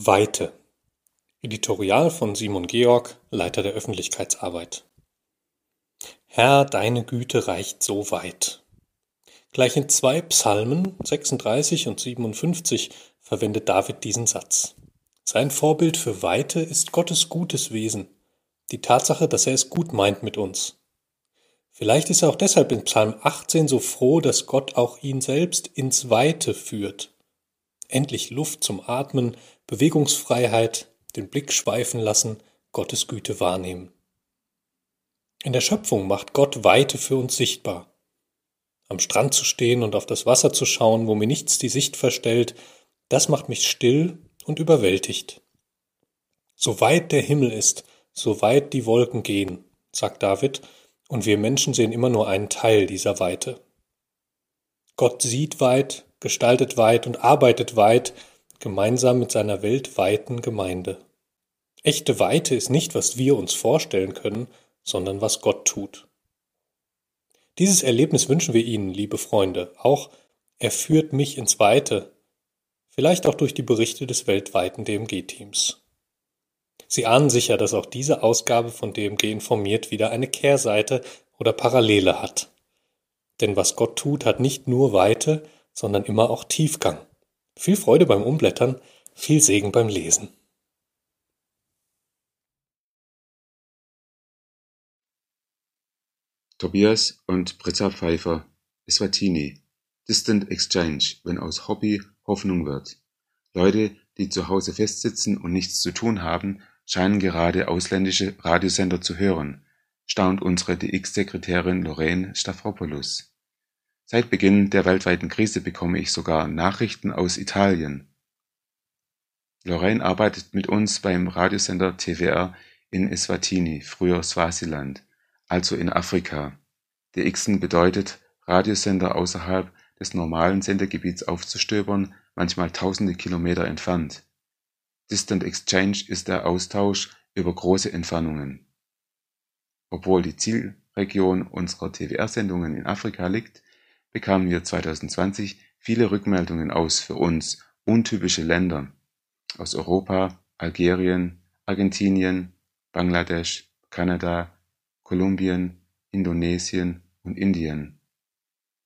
Weite. Editorial von Simon Georg, Leiter der Öffentlichkeitsarbeit. Herr, deine Güte reicht so weit. Gleich in zwei Psalmen, 36 und 57, verwendet David diesen Satz. Sein Vorbild für Weite ist Gottes gutes Wesen, die Tatsache, dass er es gut meint mit uns. Vielleicht ist er auch deshalb in Psalm 18 so froh, dass Gott auch ihn selbst ins Weite führt endlich Luft zum Atmen, Bewegungsfreiheit, den Blick schweifen lassen, Gottes Güte wahrnehmen. In der Schöpfung macht Gott Weite für uns sichtbar. Am Strand zu stehen und auf das Wasser zu schauen, wo mir nichts die Sicht verstellt, das macht mich still und überwältigt. So weit der Himmel ist, so weit die Wolken gehen, sagt David, und wir Menschen sehen immer nur einen Teil dieser Weite. Gott sieht weit, gestaltet weit und arbeitet weit, gemeinsam mit seiner weltweiten Gemeinde. Echte Weite ist nicht, was wir uns vorstellen können, sondern was Gott tut. Dieses Erlebnis wünschen wir Ihnen, liebe Freunde, auch er führt mich ins Weite, vielleicht auch durch die Berichte des weltweiten DMG-Teams. Sie ahnen sicher, dass auch diese Ausgabe von DMG informiert wieder eine Kehrseite oder Parallele hat. Denn was Gott tut, hat nicht nur Weite, sondern immer auch Tiefgang. Viel Freude beim Umblättern, viel Segen beim Lesen. Tobias und Britta Pfeiffer, Eswatini, Distant Exchange, wenn aus Hobby Hoffnung wird. Leute, die zu Hause festsitzen und nichts zu tun haben, scheinen gerade ausländische Radiosender zu hören, staunt unsere DX-Sekretärin Lorraine Stavropoulos. Seit Beginn der weltweiten Krise bekomme ich sogar Nachrichten aus Italien. Lorraine arbeitet mit uns beim Radiosender TWR in Eswatini, früher Swasiland, also in Afrika. DXen bedeutet, Radiosender außerhalb des normalen Sendegebiets aufzustöbern, manchmal tausende Kilometer entfernt. Distant Exchange ist der Austausch über große Entfernungen. Obwohl die Zielregion unserer TWR-Sendungen in Afrika liegt, bekamen wir 2020 viele Rückmeldungen aus für uns untypische Länder aus Europa, Algerien, Argentinien, Bangladesch, Kanada, Kolumbien, Indonesien und Indien.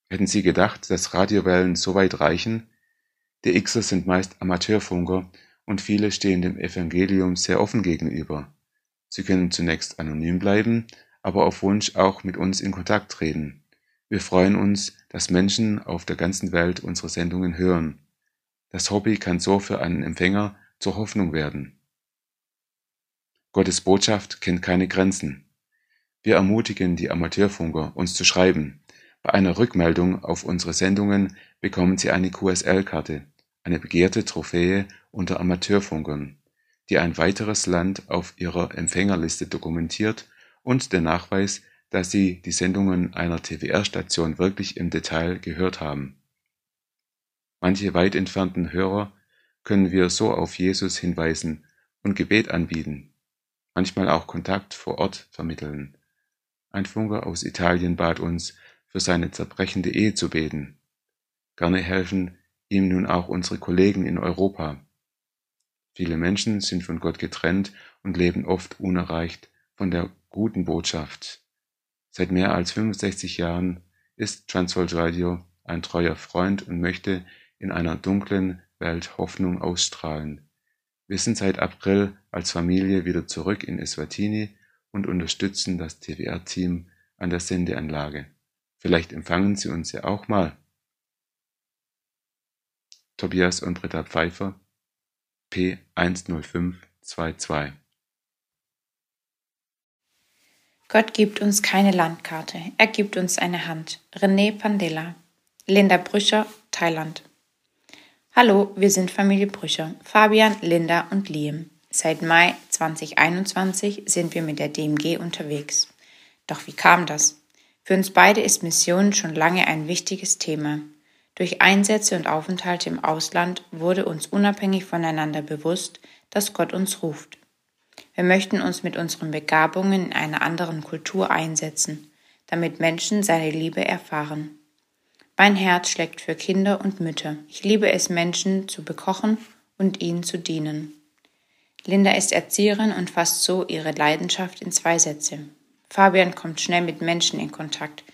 Hätten Sie gedacht, dass Radiowellen so weit reichen? Die Xer sind meist Amateurfunker und viele stehen dem Evangelium sehr offen gegenüber. Sie können zunächst anonym bleiben, aber auf Wunsch auch mit uns in Kontakt treten. Wir freuen uns, dass Menschen auf der ganzen Welt unsere Sendungen hören. Das Hobby kann so für einen Empfänger zur Hoffnung werden. Gottes Botschaft kennt keine Grenzen. Wir ermutigen die Amateurfunker, uns zu schreiben. Bei einer Rückmeldung auf unsere Sendungen bekommen Sie eine QSL-Karte, eine begehrte Trophäe unter Amateurfunkern, die ein weiteres Land auf ihrer Empfängerliste dokumentiert und der Nachweis dass sie die Sendungen einer TWR-Station wirklich im Detail gehört haben. Manche weit entfernten Hörer können wir so auf Jesus hinweisen und Gebet anbieten, manchmal auch Kontakt vor Ort vermitteln. Ein Funker aus Italien bat uns, für seine zerbrechende Ehe zu beten. Gerne helfen ihm nun auch unsere Kollegen in Europa. Viele Menschen sind von Gott getrennt und leben oft unerreicht von der guten Botschaft, Seit mehr als 65 Jahren ist Transworld Radio ein treuer Freund und möchte in einer dunklen Welt Hoffnung ausstrahlen. Wir sind seit April als Familie wieder zurück in Eswatini und unterstützen das TWR-Team an der Sendeanlage. Vielleicht empfangen Sie uns ja auch mal. Tobias und Britta Pfeiffer P10522 Gott gibt uns keine Landkarte, er gibt uns eine Hand. René Pandela. Linda Brücher, Thailand. Hallo, wir sind Familie Brücher, Fabian, Linda und Liam. Seit Mai 2021 sind wir mit der DMG unterwegs. Doch wie kam das? Für uns beide ist Mission schon lange ein wichtiges Thema. Durch Einsätze und Aufenthalte im Ausland wurde uns unabhängig voneinander bewusst, dass Gott uns ruft. Wir möchten uns mit unseren Begabungen in einer anderen Kultur einsetzen, damit Menschen seine Liebe erfahren. Mein Herz schlägt für Kinder und Mütter. Ich liebe es, Menschen zu bekochen und ihnen zu dienen. Linda ist Erzieherin und fasst so ihre Leidenschaft in zwei Sätze. Fabian kommt schnell mit Menschen in Kontakt.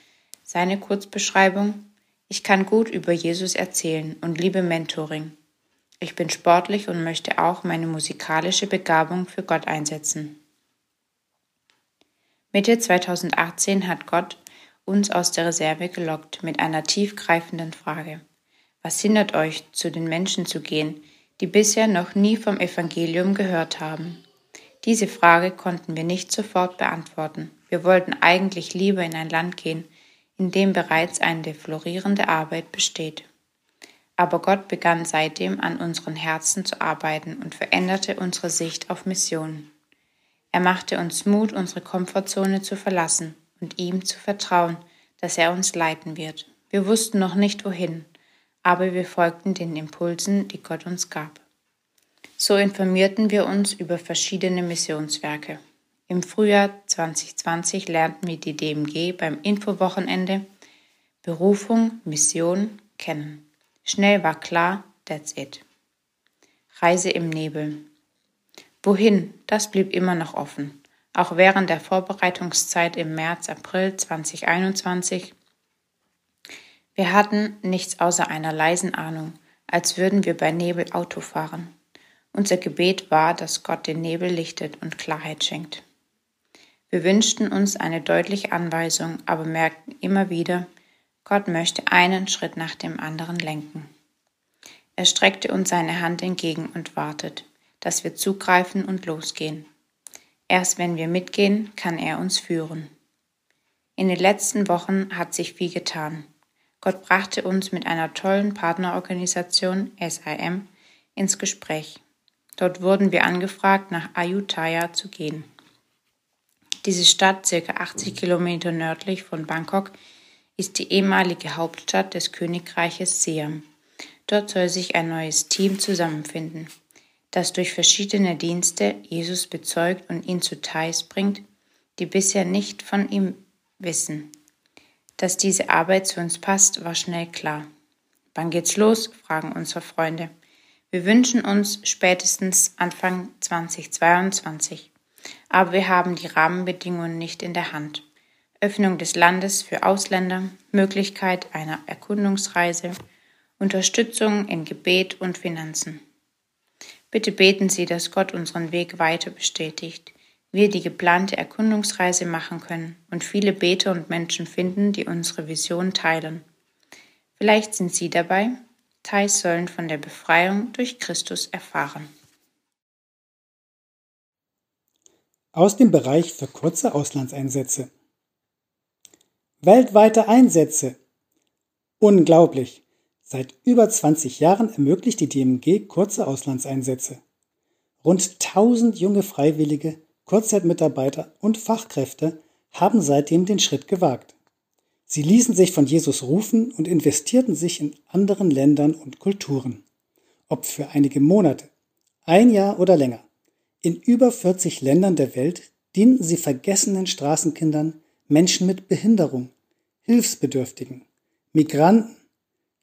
Seine Kurzbeschreibung Ich kann gut über Jesus erzählen und liebe Mentoring. Ich bin sportlich und möchte auch meine musikalische Begabung für Gott einsetzen. Mitte 2018 hat Gott uns aus der Reserve gelockt mit einer tiefgreifenden Frage. Was hindert euch, zu den Menschen zu gehen, die bisher noch nie vom Evangelium gehört haben? Diese Frage konnten wir nicht sofort beantworten. Wir wollten eigentlich lieber in ein Land gehen, in dem bereits eine florierende Arbeit besteht. Aber Gott begann seitdem an unseren Herzen zu arbeiten und veränderte unsere Sicht auf Mission. Er machte uns Mut, unsere Komfortzone zu verlassen und ihm zu vertrauen, dass er uns leiten wird. Wir wussten noch nicht wohin, aber wir folgten den Impulsen, die Gott uns gab. So informierten wir uns über verschiedene Missionswerke. Im Frühjahr 2020 lernten wir die DMG beim Infowochenende Berufung, Mission kennen. Schnell war klar, that's it. Reise im Nebel. Wohin, das blieb immer noch offen. Auch während der Vorbereitungszeit im März, April 2021 wir hatten nichts außer einer leisen Ahnung, als würden wir bei Nebel Auto fahren. Unser Gebet war, dass Gott den Nebel lichtet und Klarheit schenkt. Wir wünschten uns eine deutliche Anweisung, aber merkten immer wieder, Gott möchte einen Schritt nach dem anderen lenken. Er streckte uns seine Hand entgegen und wartet, dass wir zugreifen und losgehen. Erst wenn wir mitgehen, kann er uns führen. In den letzten Wochen hat sich viel getan. Gott brachte uns mit einer tollen Partnerorganisation SIM ins Gespräch. Dort wurden wir angefragt, nach Ayutthaya zu gehen. Diese Stadt, circa 80 Kilometer nördlich von Bangkok, ist die ehemalige Hauptstadt des Königreiches Siam. Dort soll sich ein neues Team zusammenfinden, das durch verschiedene Dienste Jesus bezeugt und ihn zu Thais bringt, die bisher nicht von ihm wissen. Dass diese Arbeit zu uns passt, war schnell klar. Wann geht's los? fragen unsere Freunde. Wir wünschen uns spätestens Anfang 2022. Aber wir haben die Rahmenbedingungen nicht in der Hand. Öffnung des Landes für Ausländer, Möglichkeit einer Erkundungsreise, Unterstützung in Gebet und Finanzen. Bitte beten Sie, dass Gott unseren Weg weiter bestätigt wir die geplante Erkundungsreise machen können und viele Beter und Menschen finden, die unsere Vision teilen. Vielleicht sind Sie dabei. Thais sollen von der Befreiung durch Christus erfahren. Aus dem Bereich für kurze Auslandseinsätze. Weltweite Einsätze. Unglaublich. Seit über 20 Jahren ermöglicht die DMG kurze Auslandseinsätze. Rund 1000 junge Freiwillige Kurzzeitmitarbeiter und Fachkräfte haben seitdem den Schritt gewagt. Sie ließen sich von Jesus rufen und investierten sich in anderen Ländern und Kulturen. Ob für einige Monate, ein Jahr oder länger. In über 40 Ländern der Welt dienten sie vergessenen Straßenkindern, Menschen mit Behinderung, Hilfsbedürftigen, Migranten,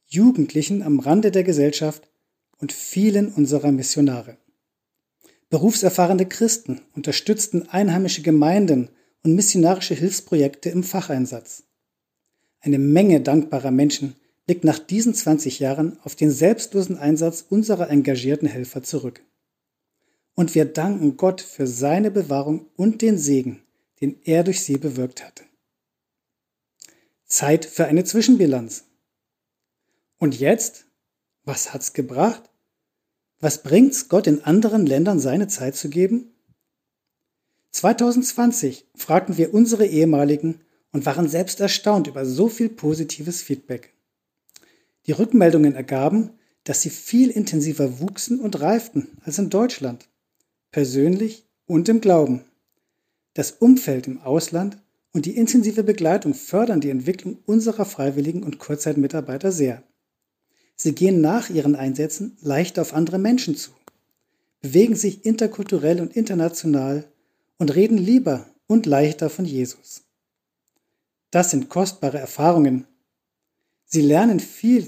Jugendlichen am Rande der Gesellschaft und vielen unserer Missionare. Berufserfahrene Christen unterstützten einheimische Gemeinden und missionarische Hilfsprojekte im Facheinsatz. Eine Menge dankbarer Menschen blickt nach diesen 20 Jahren auf den selbstlosen Einsatz unserer engagierten Helfer zurück. Und wir danken Gott für seine Bewahrung und den Segen, den er durch sie bewirkt hatte. Zeit für eine Zwischenbilanz. Und jetzt? Was hat's gebracht? Was bringt's Gott in anderen Ländern seine Zeit zu geben? 2020 fragten wir unsere ehemaligen und waren selbst erstaunt über so viel positives Feedback. Die Rückmeldungen ergaben, dass sie viel intensiver wuchsen und reiften als in Deutschland, persönlich und im Glauben. Das Umfeld im Ausland und die intensive Begleitung fördern die Entwicklung unserer Freiwilligen und Kurzzeitmitarbeiter sehr. Sie gehen nach ihren Einsätzen leicht auf andere Menschen zu, bewegen sich interkulturell und international und reden lieber und leichter von Jesus. Das sind kostbare Erfahrungen. Sie lernen viel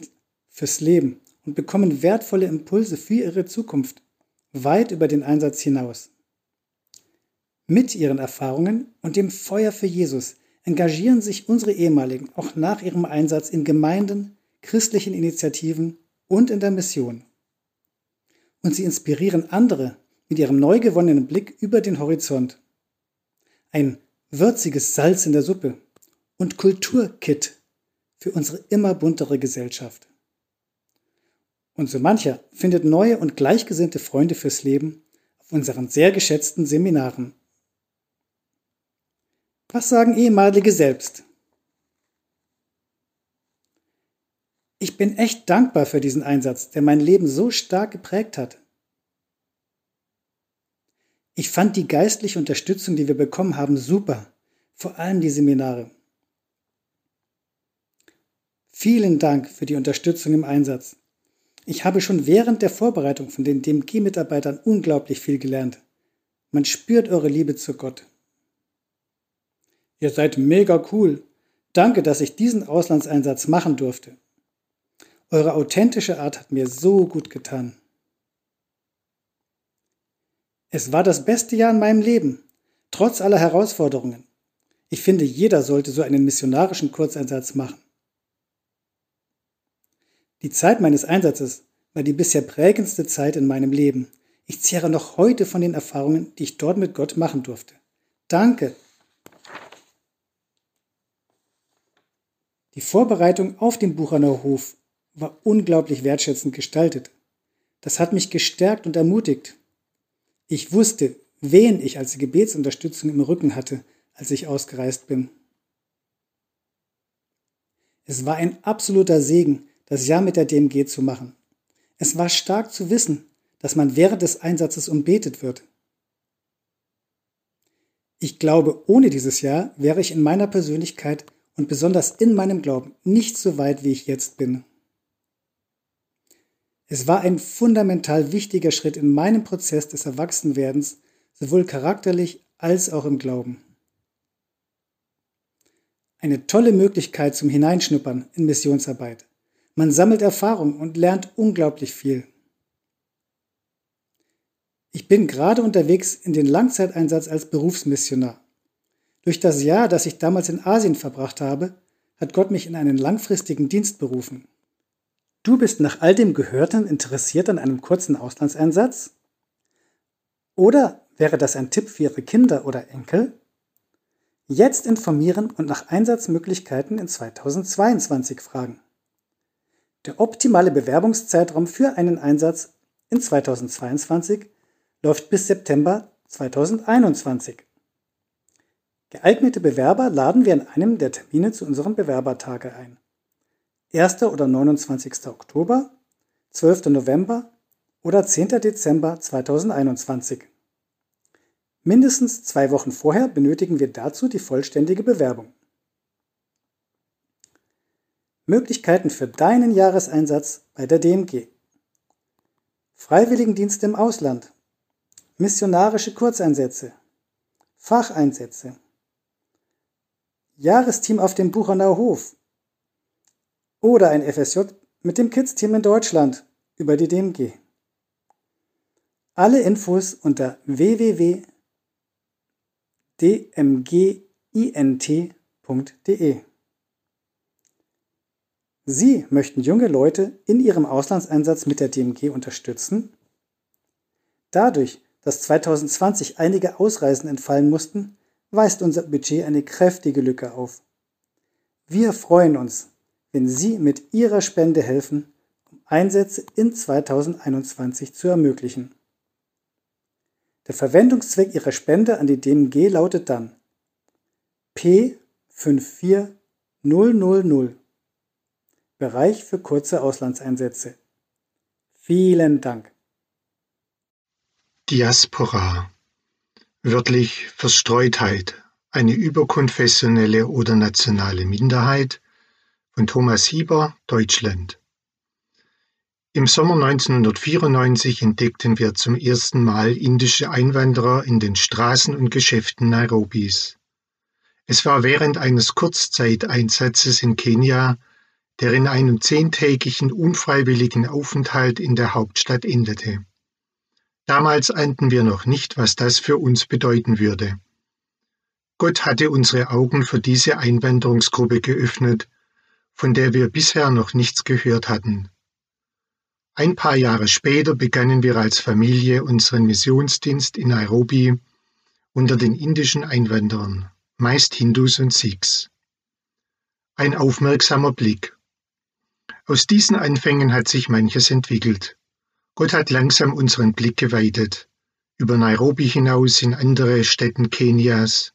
fürs Leben und bekommen wertvolle Impulse für ihre Zukunft weit über den Einsatz hinaus. Mit ihren Erfahrungen und dem Feuer für Jesus engagieren sich unsere ehemaligen auch nach ihrem Einsatz in Gemeinden, christlichen Initiativen und in der Mission. Und sie inspirieren andere mit ihrem neu gewonnenen Blick über den Horizont. Ein würziges Salz in der Suppe und Kulturkit für unsere immer buntere Gesellschaft. Und so mancher findet neue und gleichgesinnte Freunde fürs Leben auf unseren sehr geschätzten Seminaren. Was sagen ehemalige selbst? Ich bin echt dankbar für diesen Einsatz, der mein Leben so stark geprägt hat. Ich fand die geistliche Unterstützung, die wir bekommen haben, super, vor allem die Seminare. Vielen Dank für die Unterstützung im Einsatz. Ich habe schon während der Vorbereitung von den DMG-Mitarbeitern unglaublich viel gelernt. Man spürt eure Liebe zu Gott. Ihr seid mega cool. Danke, dass ich diesen Auslandseinsatz machen durfte. Eure authentische Art hat mir so gut getan. Es war das beste Jahr in meinem Leben, trotz aller Herausforderungen. Ich finde, jeder sollte so einen missionarischen Kurzeinsatz machen. Die Zeit meines Einsatzes war die bisher prägendste Zeit in meinem Leben. Ich zehre noch heute von den Erfahrungen, die ich dort mit Gott machen durfte. Danke. Die Vorbereitung auf den Buchener Hof war unglaublich wertschätzend gestaltet. Das hat mich gestärkt und ermutigt. Ich wusste, wen ich als Gebetsunterstützung im Rücken hatte, als ich ausgereist bin. Es war ein absoluter Segen, das Jahr mit der DMG zu machen. Es war stark zu wissen, dass man während des Einsatzes umbetet wird. Ich glaube, ohne dieses Jahr wäre ich in meiner Persönlichkeit und besonders in meinem Glauben nicht so weit, wie ich jetzt bin. Es war ein fundamental wichtiger Schritt in meinem Prozess des Erwachsenwerdens, sowohl charakterlich als auch im Glauben. Eine tolle Möglichkeit zum Hineinschnuppern in Missionsarbeit. Man sammelt Erfahrung und lernt unglaublich viel. Ich bin gerade unterwegs in den Langzeiteinsatz als Berufsmissionar. Durch das Jahr, das ich damals in Asien verbracht habe, hat Gott mich in einen langfristigen Dienst berufen. Du bist nach all dem Gehörten interessiert an einem kurzen Auslandseinsatz? Oder wäre das ein Tipp für Ihre Kinder oder Enkel? Jetzt informieren und nach Einsatzmöglichkeiten in 2022 fragen. Der optimale Bewerbungszeitraum für einen Einsatz in 2022 läuft bis September 2021. Geeignete Bewerber laden wir in einem der Termine zu unserem Bewerbertage ein. 1. oder 29. Oktober, 12. November oder 10. Dezember 2021. Mindestens zwei Wochen vorher benötigen wir dazu die vollständige Bewerbung. Möglichkeiten für deinen Jahreseinsatz bei der DMG. Freiwilligendienste im Ausland. Missionarische Kurzeinsätze. Facheinsätze. Jahresteam auf dem Buchenauer Hof oder ein FSJ mit dem Kids-Team in Deutschland über die DMG. Alle Infos unter www.dmgint.de. Sie möchten junge Leute in ihrem Auslandseinsatz mit der DMG unterstützen? Dadurch, dass 2020 einige Ausreisen entfallen mussten, weist unser Budget eine kräftige Lücke auf. Wir freuen uns, wenn Sie mit Ihrer Spende helfen, um Einsätze in 2021 zu ermöglichen. Der Verwendungszweck Ihrer Spende an die DMG lautet dann P54000 Bereich für kurze Auslandseinsätze. Vielen Dank. Diaspora wörtlich Verstreutheit, eine überkonfessionelle oder nationale Minderheit von Thomas Hieber, Deutschland. Im Sommer 1994 entdeckten wir zum ersten Mal indische Einwanderer in den Straßen und Geschäften Nairobis. Es war während eines Kurzzeiteinsatzes in Kenia, der in einem zehntägigen unfreiwilligen Aufenthalt in der Hauptstadt endete. Damals ahnten wir noch nicht, was das für uns bedeuten würde. Gott hatte unsere Augen für diese Einwanderungsgruppe geöffnet, von der wir bisher noch nichts gehört hatten. Ein paar Jahre später begannen wir als Familie unseren Missionsdienst in Nairobi unter den indischen Einwanderern, meist Hindus und Sikhs. Ein aufmerksamer Blick. Aus diesen Anfängen hat sich manches entwickelt. Gott hat langsam unseren Blick geweitet, über Nairobi hinaus in andere Städten Kenias,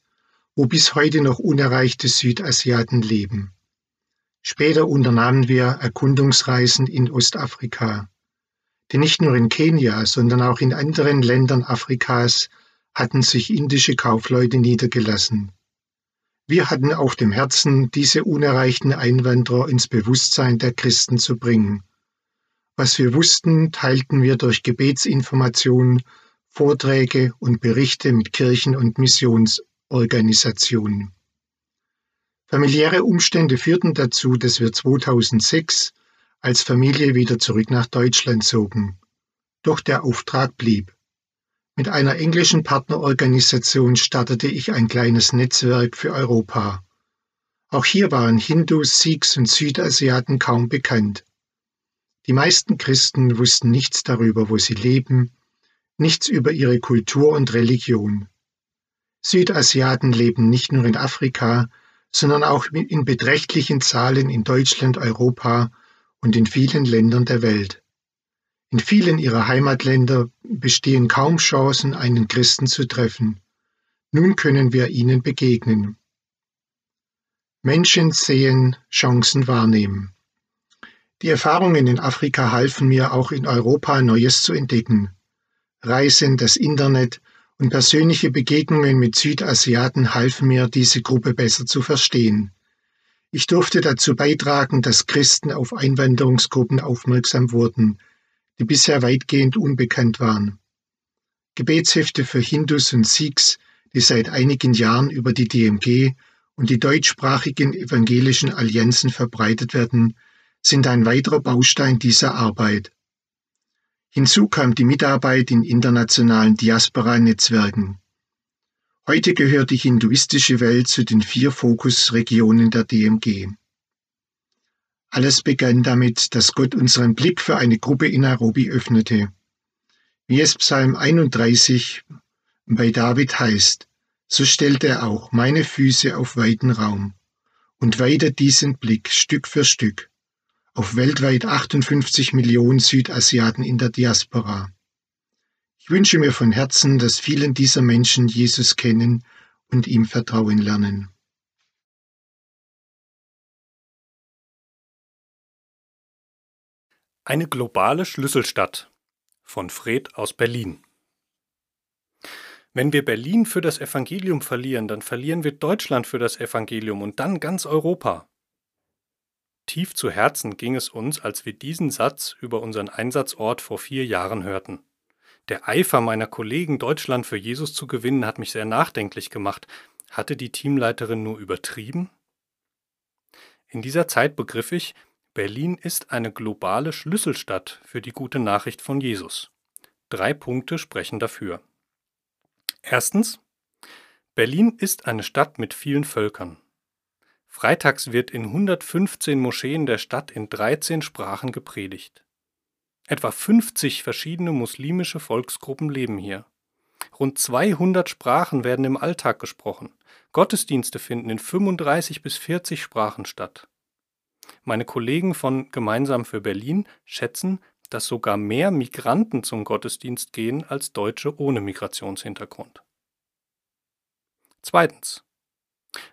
wo bis heute noch unerreichte Südasiaten leben. Später unternahmen wir Erkundungsreisen in Ostafrika. Denn nicht nur in Kenia, sondern auch in anderen Ländern Afrikas hatten sich indische Kaufleute niedergelassen. Wir hatten auf dem Herzen, diese unerreichten Einwanderer ins Bewusstsein der Christen zu bringen. Was wir wussten, teilten wir durch Gebetsinformationen, Vorträge und Berichte mit Kirchen und Missionsorganisationen. Familiäre Umstände führten dazu, dass wir 2006 als Familie wieder zurück nach Deutschland zogen. Doch der Auftrag blieb. Mit einer englischen Partnerorganisation startete ich ein kleines Netzwerk für Europa. Auch hier waren Hindus, Sikhs und Südasiaten kaum bekannt. Die meisten Christen wussten nichts darüber, wo sie leben, nichts über ihre Kultur und Religion. Südasiaten leben nicht nur in Afrika, sondern auch in beträchtlichen Zahlen in Deutschland, Europa und in vielen Ländern der Welt. In vielen ihrer Heimatländer bestehen kaum Chancen, einen Christen zu treffen. Nun können wir ihnen begegnen. Menschen sehen, Chancen wahrnehmen. Die Erfahrungen in Afrika halfen mir auch in Europa Neues zu entdecken. Reisen, das Internet und persönliche Begegnungen mit Südasiaten halfen mir, diese Gruppe besser zu verstehen. Ich durfte dazu beitragen, dass Christen auf Einwanderungsgruppen aufmerksam wurden, die bisher weitgehend unbekannt waren. Gebetshefte für Hindus und Sikhs, die seit einigen Jahren über die DMG und die deutschsprachigen evangelischen Allianzen verbreitet werden, sind ein weiterer Baustein dieser Arbeit. Hinzu kam die Mitarbeit in internationalen Diaspora-Netzwerken. Heute gehört die hinduistische Welt zu den vier Fokusregionen der DMG. Alles begann damit, dass Gott unseren Blick für eine Gruppe in Nairobi öffnete. Wie es Psalm 31 bei David heißt, so stellt er auch meine Füße auf weiten Raum und weiter diesen Blick Stück für Stück auf weltweit 58 Millionen Südasiaten in der Diaspora. Ich wünsche mir von Herzen, dass vielen dieser Menschen Jesus kennen und ihm vertrauen lernen. Eine globale Schlüsselstadt von Fred aus Berlin. Wenn wir Berlin für das Evangelium verlieren, dann verlieren wir Deutschland für das Evangelium und dann ganz Europa. Tief zu Herzen ging es uns, als wir diesen Satz über unseren Einsatzort vor vier Jahren hörten. Der Eifer meiner Kollegen, Deutschland für Jesus zu gewinnen, hat mich sehr nachdenklich gemacht. Hatte die Teamleiterin nur übertrieben? In dieser Zeit begriff ich, Berlin ist eine globale Schlüsselstadt für die gute Nachricht von Jesus. Drei Punkte sprechen dafür. Erstens. Berlin ist eine Stadt mit vielen Völkern. Freitags wird in 115 Moscheen der Stadt in 13 Sprachen gepredigt. Etwa 50 verschiedene muslimische Volksgruppen leben hier. Rund 200 Sprachen werden im Alltag gesprochen. Gottesdienste finden in 35 bis 40 Sprachen statt. Meine Kollegen von Gemeinsam für Berlin schätzen, dass sogar mehr Migranten zum Gottesdienst gehen als Deutsche ohne Migrationshintergrund. Zweitens.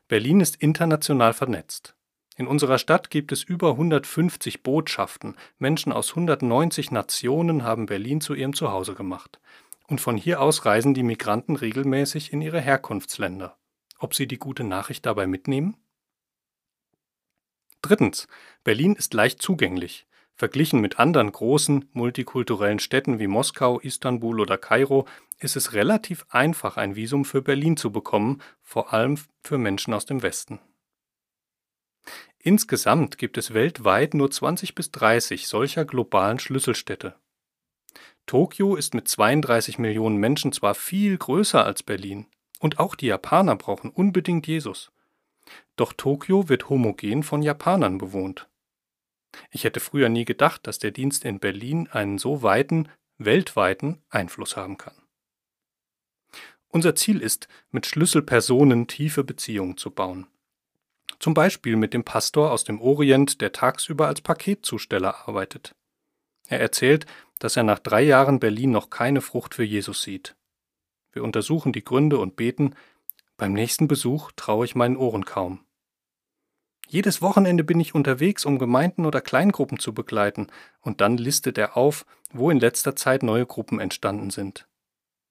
Berlin ist international vernetzt. In unserer Stadt gibt es über 150 Botschaften. Menschen aus 190 Nationen haben Berlin zu ihrem Zuhause gemacht. Und von hier aus reisen die Migranten regelmäßig in ihre Herkunftsländer. Ob sie die gute Nachricht dabei mitnehmen? Drittens. Berlin ist leicht zugänglich. Verglichen mit anderen großen multikulturellen Städten wie Moskau, Istanbul oder Kairo ist es relativ einfach, ein Visum für Berlin zu bekommen, vor allem für Menschen aus dem Westen. Insgesamt gibt es weltweit nur 20 bis 30 solcher globalen Schlüsselstädte. Tokio ist mit 32 Millionen Menschen zwar viel größer als Berlin, und auch die Japaner brauchen unbedingt Jesus. Doch Tokio wird homogen von Japanern bewohnt. Ich hätte früher nie gedacht, dass der Dienst in Berlin einen so weiten, weltweiten Einfluss haben kann. Unser Ziel ist, mit Schlüsselpersonen tiefe Beziehungen zu bauen. Zum Beispiel mit dem Pastor aus dem Orient, der tagsüber als Paketzusteller arbeitet. Er erzählt, dass er nach drei Jahren Berlin noch keine Frucht für Jesus sieht. Wir untersuchen die Gründe und beten, beim nächsten Besuch traue ich meinen Ohren kaum. Jedes Wochenende bin ich unterwegs, um Gemeinden oder Kleingruppen zu begleiten, und dann listet er auf, wo in letzter Zeit neue Gruppen entstanden sind.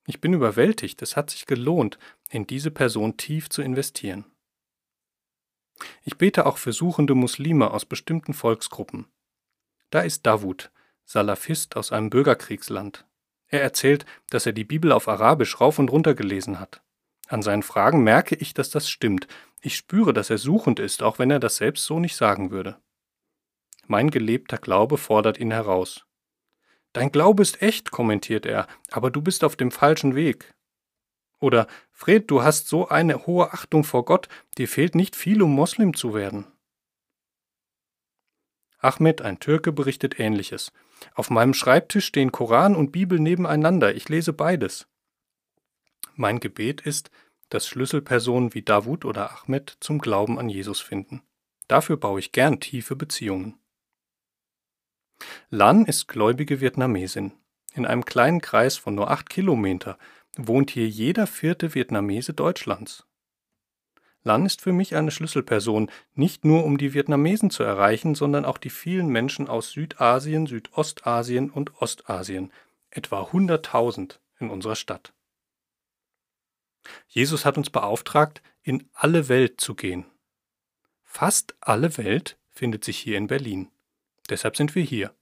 Ich bin überwältigt, es hat sich gelohnt, in diese Person tief zu investieren. Ich bete auch für suchende Muslime aus bestimmten Volksgruppen. Da ist Davud, Salafist aus einem Bürgerkriegsland. Er erzählt, dass er die Bibel auf Arabisch rauf und runter gelesen hat. An seinen Fragen merke ich, dass das stimmt. Ich spüre, dass er suchend ist, auch wenn er das selbst so nicht sagen würde. Mein gelebter Glaube fordert ihn heraus. Dein Glaube ist echt, kommentiert er, aber du bist auf dem falschen Weg. Oder Fred, du hast so eine hohe Achtung vor Gott, dir fehlt nicht viel, um Moslem zu werden. Ahmed, ein Türke, berichtet ähnliches. Auf meinem Schreibtisch stehen Koran und Bibel nebeneinander, ich lese beides. Mein Gebet ist, dass Schlüsselpersonen wie Davud oder Ahmed zum Glauben an Jesus finden. Dafür baue ich gern tiefe Beziehungen. Lan ist gläubige Vietnamesin. In einem kleinen Kreis von nur acht Kilometer wohnt hier jeder vierte Vietnamese Deutschlands. Lan ist für mich eine Schlüsselperson, nicht nur um die Vietnamesen zu erreichen, sondern auch die vielen Menschen aus Südasien, Südostasien und Ostasien, etwa 100.000 in unserer Stadt. Jesus hat uns beauftragt, in alle Welt zu gehen. Fast alle Welt findet sich hier in Berlin. Deshalb sind wir hier.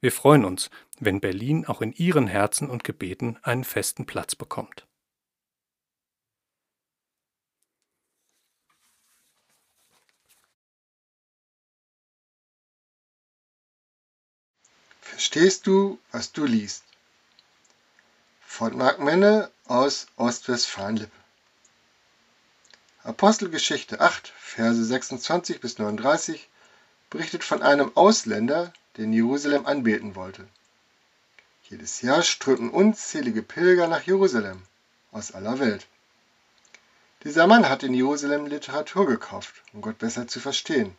Wir freuen uns, wenn Berlin auch in Ihren Herzen und Gebeten einen festen Platz bekommt. Verstehst du, was du liest? Von Mark Menne aus Ostwestfalen-Lippe. Apostelgeschichte 8, Verse 26 bis 39 berichtet von einem Ausländer, der in Jerusalem anbeten wollte. Jedes Jahr strömten unzählige Pilger nach Jerusalem aus aller Welt. Dieser Mann hat in Jerusalem Literatur gekauft, um Gott besser zu verstehen,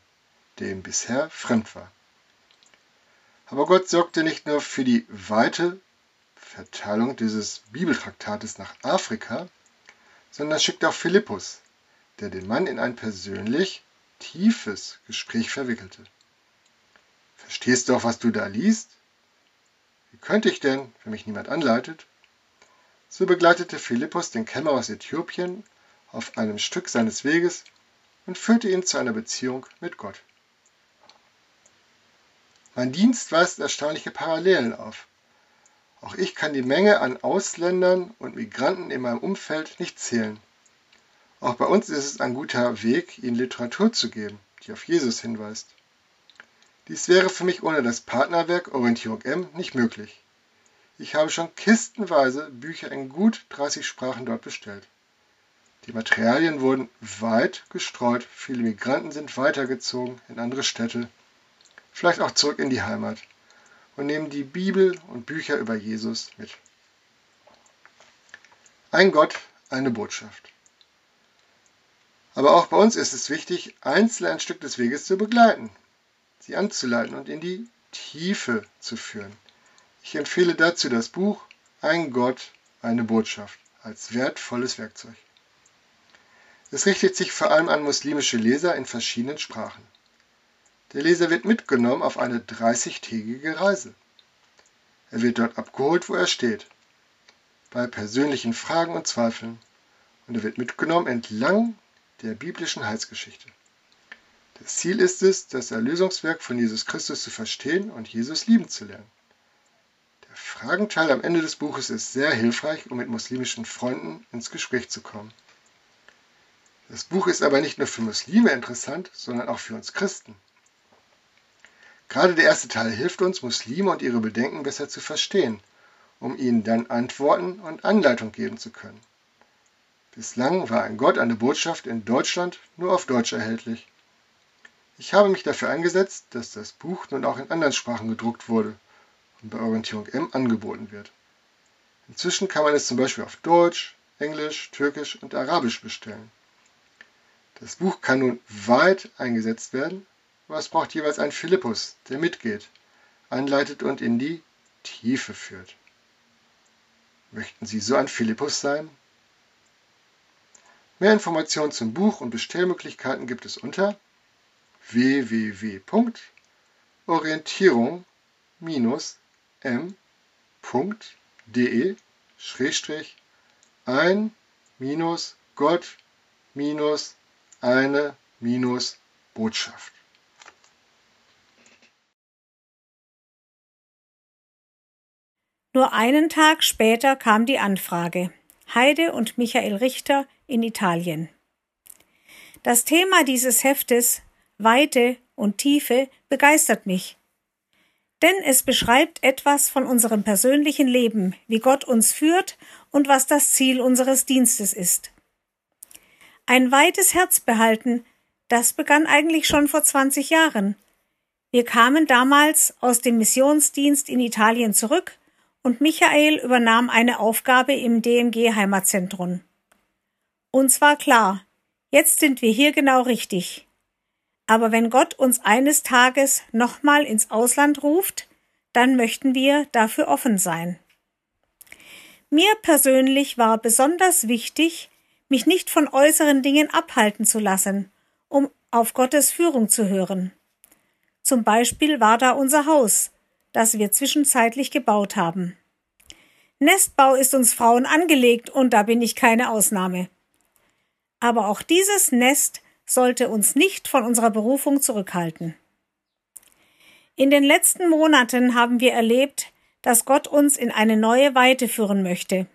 der ihm bisher fremd war. Aber Gott sorgte nicht nur für die weite Verteilung dieses Bibeltraktates nach Afrika, sondern schickte auch Philippus, der den Mann in ein persönlich tiefes Gespräch verwickelte. Verstehst du auch, was du da liest? Wie könnte ich denn, wenn mich niemand anleitet? So begleitete Philippus den Kämmer aus Äthiopien auf einem Stück seines Weges und führte ihn zu einer Beziehung mit Gott. Mein Dienst weist erstaunliche Parallelen auf. Auch ich kann die Menge an Ausländern und Migranten in meinem Umfeld nicht zählen. Auch bei uns ist es ein guter Weg, ihnen Literatur zu geben, die auf Jesus hinweist. Dies wäre für mich ohne das Partnerwerk Orientierung M nicht möglich. Ich habe schon kistenweise Bücher in gut 30 Sprachen dort bestellt. Die Materialien wurden weit gestreut, viele Migranten sind weitergezogen in andere Städte vielleicht auch zurück in die Heimat und nehmen die Bibel und Bücher über Jesus mit. Ein Gott, eine Botschaft. Aber auch bei uns ist es wichtig, Einzelne ein Stück des Weges zu begleiten, sie anzuleiten und in die Tiefe zu führen. Ich empfehle dazu das Buch Ein Gott, eine Botschaft als wertvolles Werkzeug. Es richtet sich vor allem an muslimische Leser in verschiedenen Sprachen. Der Leser wird mitgenommen auf eine 30-tägige Reise. Er wird dort abgeholt, wo er steht, bei persönlichen Fragen und Zweifeln, und er wird mitgenommen entlang der biblischen Heilsgeschichte. Das Ziel ist es, das Erlösungswerk von Jesus Christus zu verstehen und Jesus lieben zu lernen. Der Fragenteil am Ende des Buches ist sehr hilfreich, um mit muslimischen Freunden ins Gespräch zu kommen. Das Buch ist aber nicht nur für Muslime interessant, sondern auch für uns Christen. Gerade der erste Teil hilft uns, Muslime und ihre Bedenken besser zu verstehen um ihnen dann Antworten und Anleitung geben zu können. Bislang war ein Gott eine Botschaft in Deutschland nur auf Deutsch erhältlich. Ich habe mich dafür eingesetzt, dass das Buch nun auch in anderen Sprachen gedruckt wurde und bei Orientierung M angeboten wird. Inzwischen kann man es zum Beispiel auf Deutsch, Englisch, Türkisch und Arabisch bestellen. Das Buch kann nun weit eingesetzt werden, es braucht jeweils einen Philippus, der mitgeht, anleitet und in die Tiefe führt. Möchten Sie so ein Philippus sein? Mehr Informationen zum Buch und Bestellmöglichkeiten gibt es unter www.orientierung-m.de ein minus Gott minus eine minus Botschaft. Nur einen Tag später kam die Anfrage. Heide und Michael Richter in Italien. Das Thema dieses Heftes Weite und Tiefe begeistert mich. Denn es beschreibt etwas von unserem persönlichen Leben, wie Gott uns führt und was das Ziel unseres Dienstes ist. Ein weites Herz behalten, das begann eigentlich schon vor 20 Jahren. Wir kamen damals aus dem Missionsdienst in Italien zurück und Michael übernahm eine Aufgabe im DMG Heimatzentrum. Uns war klar, jetzt sind wir hier genau richtig. Aber wenn Gott uns eines Tages nochmal ins Ausland ruft, dann möchten wir dafür offen sein. Mir persönlich war besonders wichtig, mich nicht von äußeren Dingen abhalten zu lassen, um auf Gottes Führung zu hören. Zum Beispiel war da unser Haus, das wir zwischenzeitlich gebaut haben. Nestbau ist uns Frauen angelegt und da bin ich keine Ausnahme. Aber auch dieses Nest sollte uns nicht von unserer Berufung zurückhalten. In den letzten Monaten haben wir erlebt, dass Gott uns in eine neue Weite führen möchte.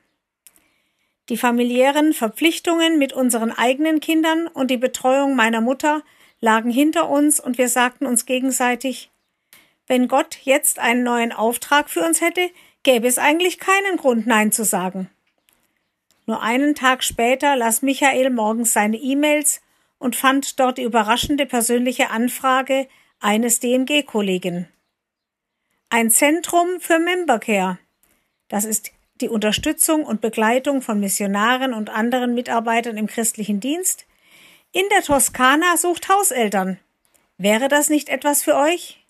Die familiären Verpflichtungen mit unseren eigenen Kindern und die Betreuung meiner Mutter lagen hinter uns und wir sagten uns gegenseitig, wenn Gott jetzt einen neuen Auftrag für uns hätte, gäbe es eigentlich keinen Grund, Nein zu sagen. Nur einen Tag später las Michael morgens seine E-Mails und fand dort die überraschende persönliche Anfrage eines DMG-Kollegen. Ein Zentrum für Membercare. Das ist die Unterstützung und Begleitung von Missionaren und anderen Mitarbeitern im christlichen Dienst. In der Toskana sucht Hauseltern. Wäre das nicht etwas für euch?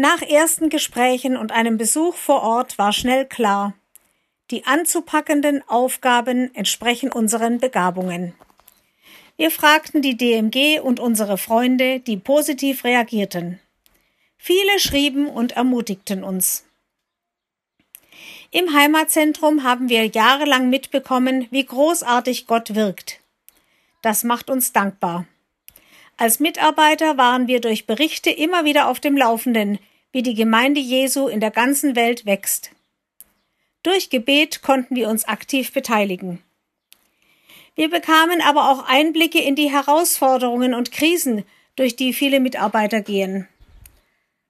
Nach ersten Gesprächen und einem Besuch vor Ort war schnell klar, die anzupackenden Aufgaben entsprechen unseren Begabungen. Wir fragten die DMG und unsere Freunde, die positiv reagierten. Viele schrieben und ermutigten uns. Im Heimatzentrum haben wir jahrelang mitbekommen, wie großartig Gott wirkt. Das macht uns dankbar. Als Mitarbeiter waren wir durch Berichte immer wieder auf dem Laufenden, wie die Gemeinde Jesu in der ganzen Welt wächst. Durch Gebet konnten wir uns aktiv beteiligen. Wir bekamen aber auch Einblicke in die Herausforderungen und Krisen, durch die viele Mitarbeiter gehen.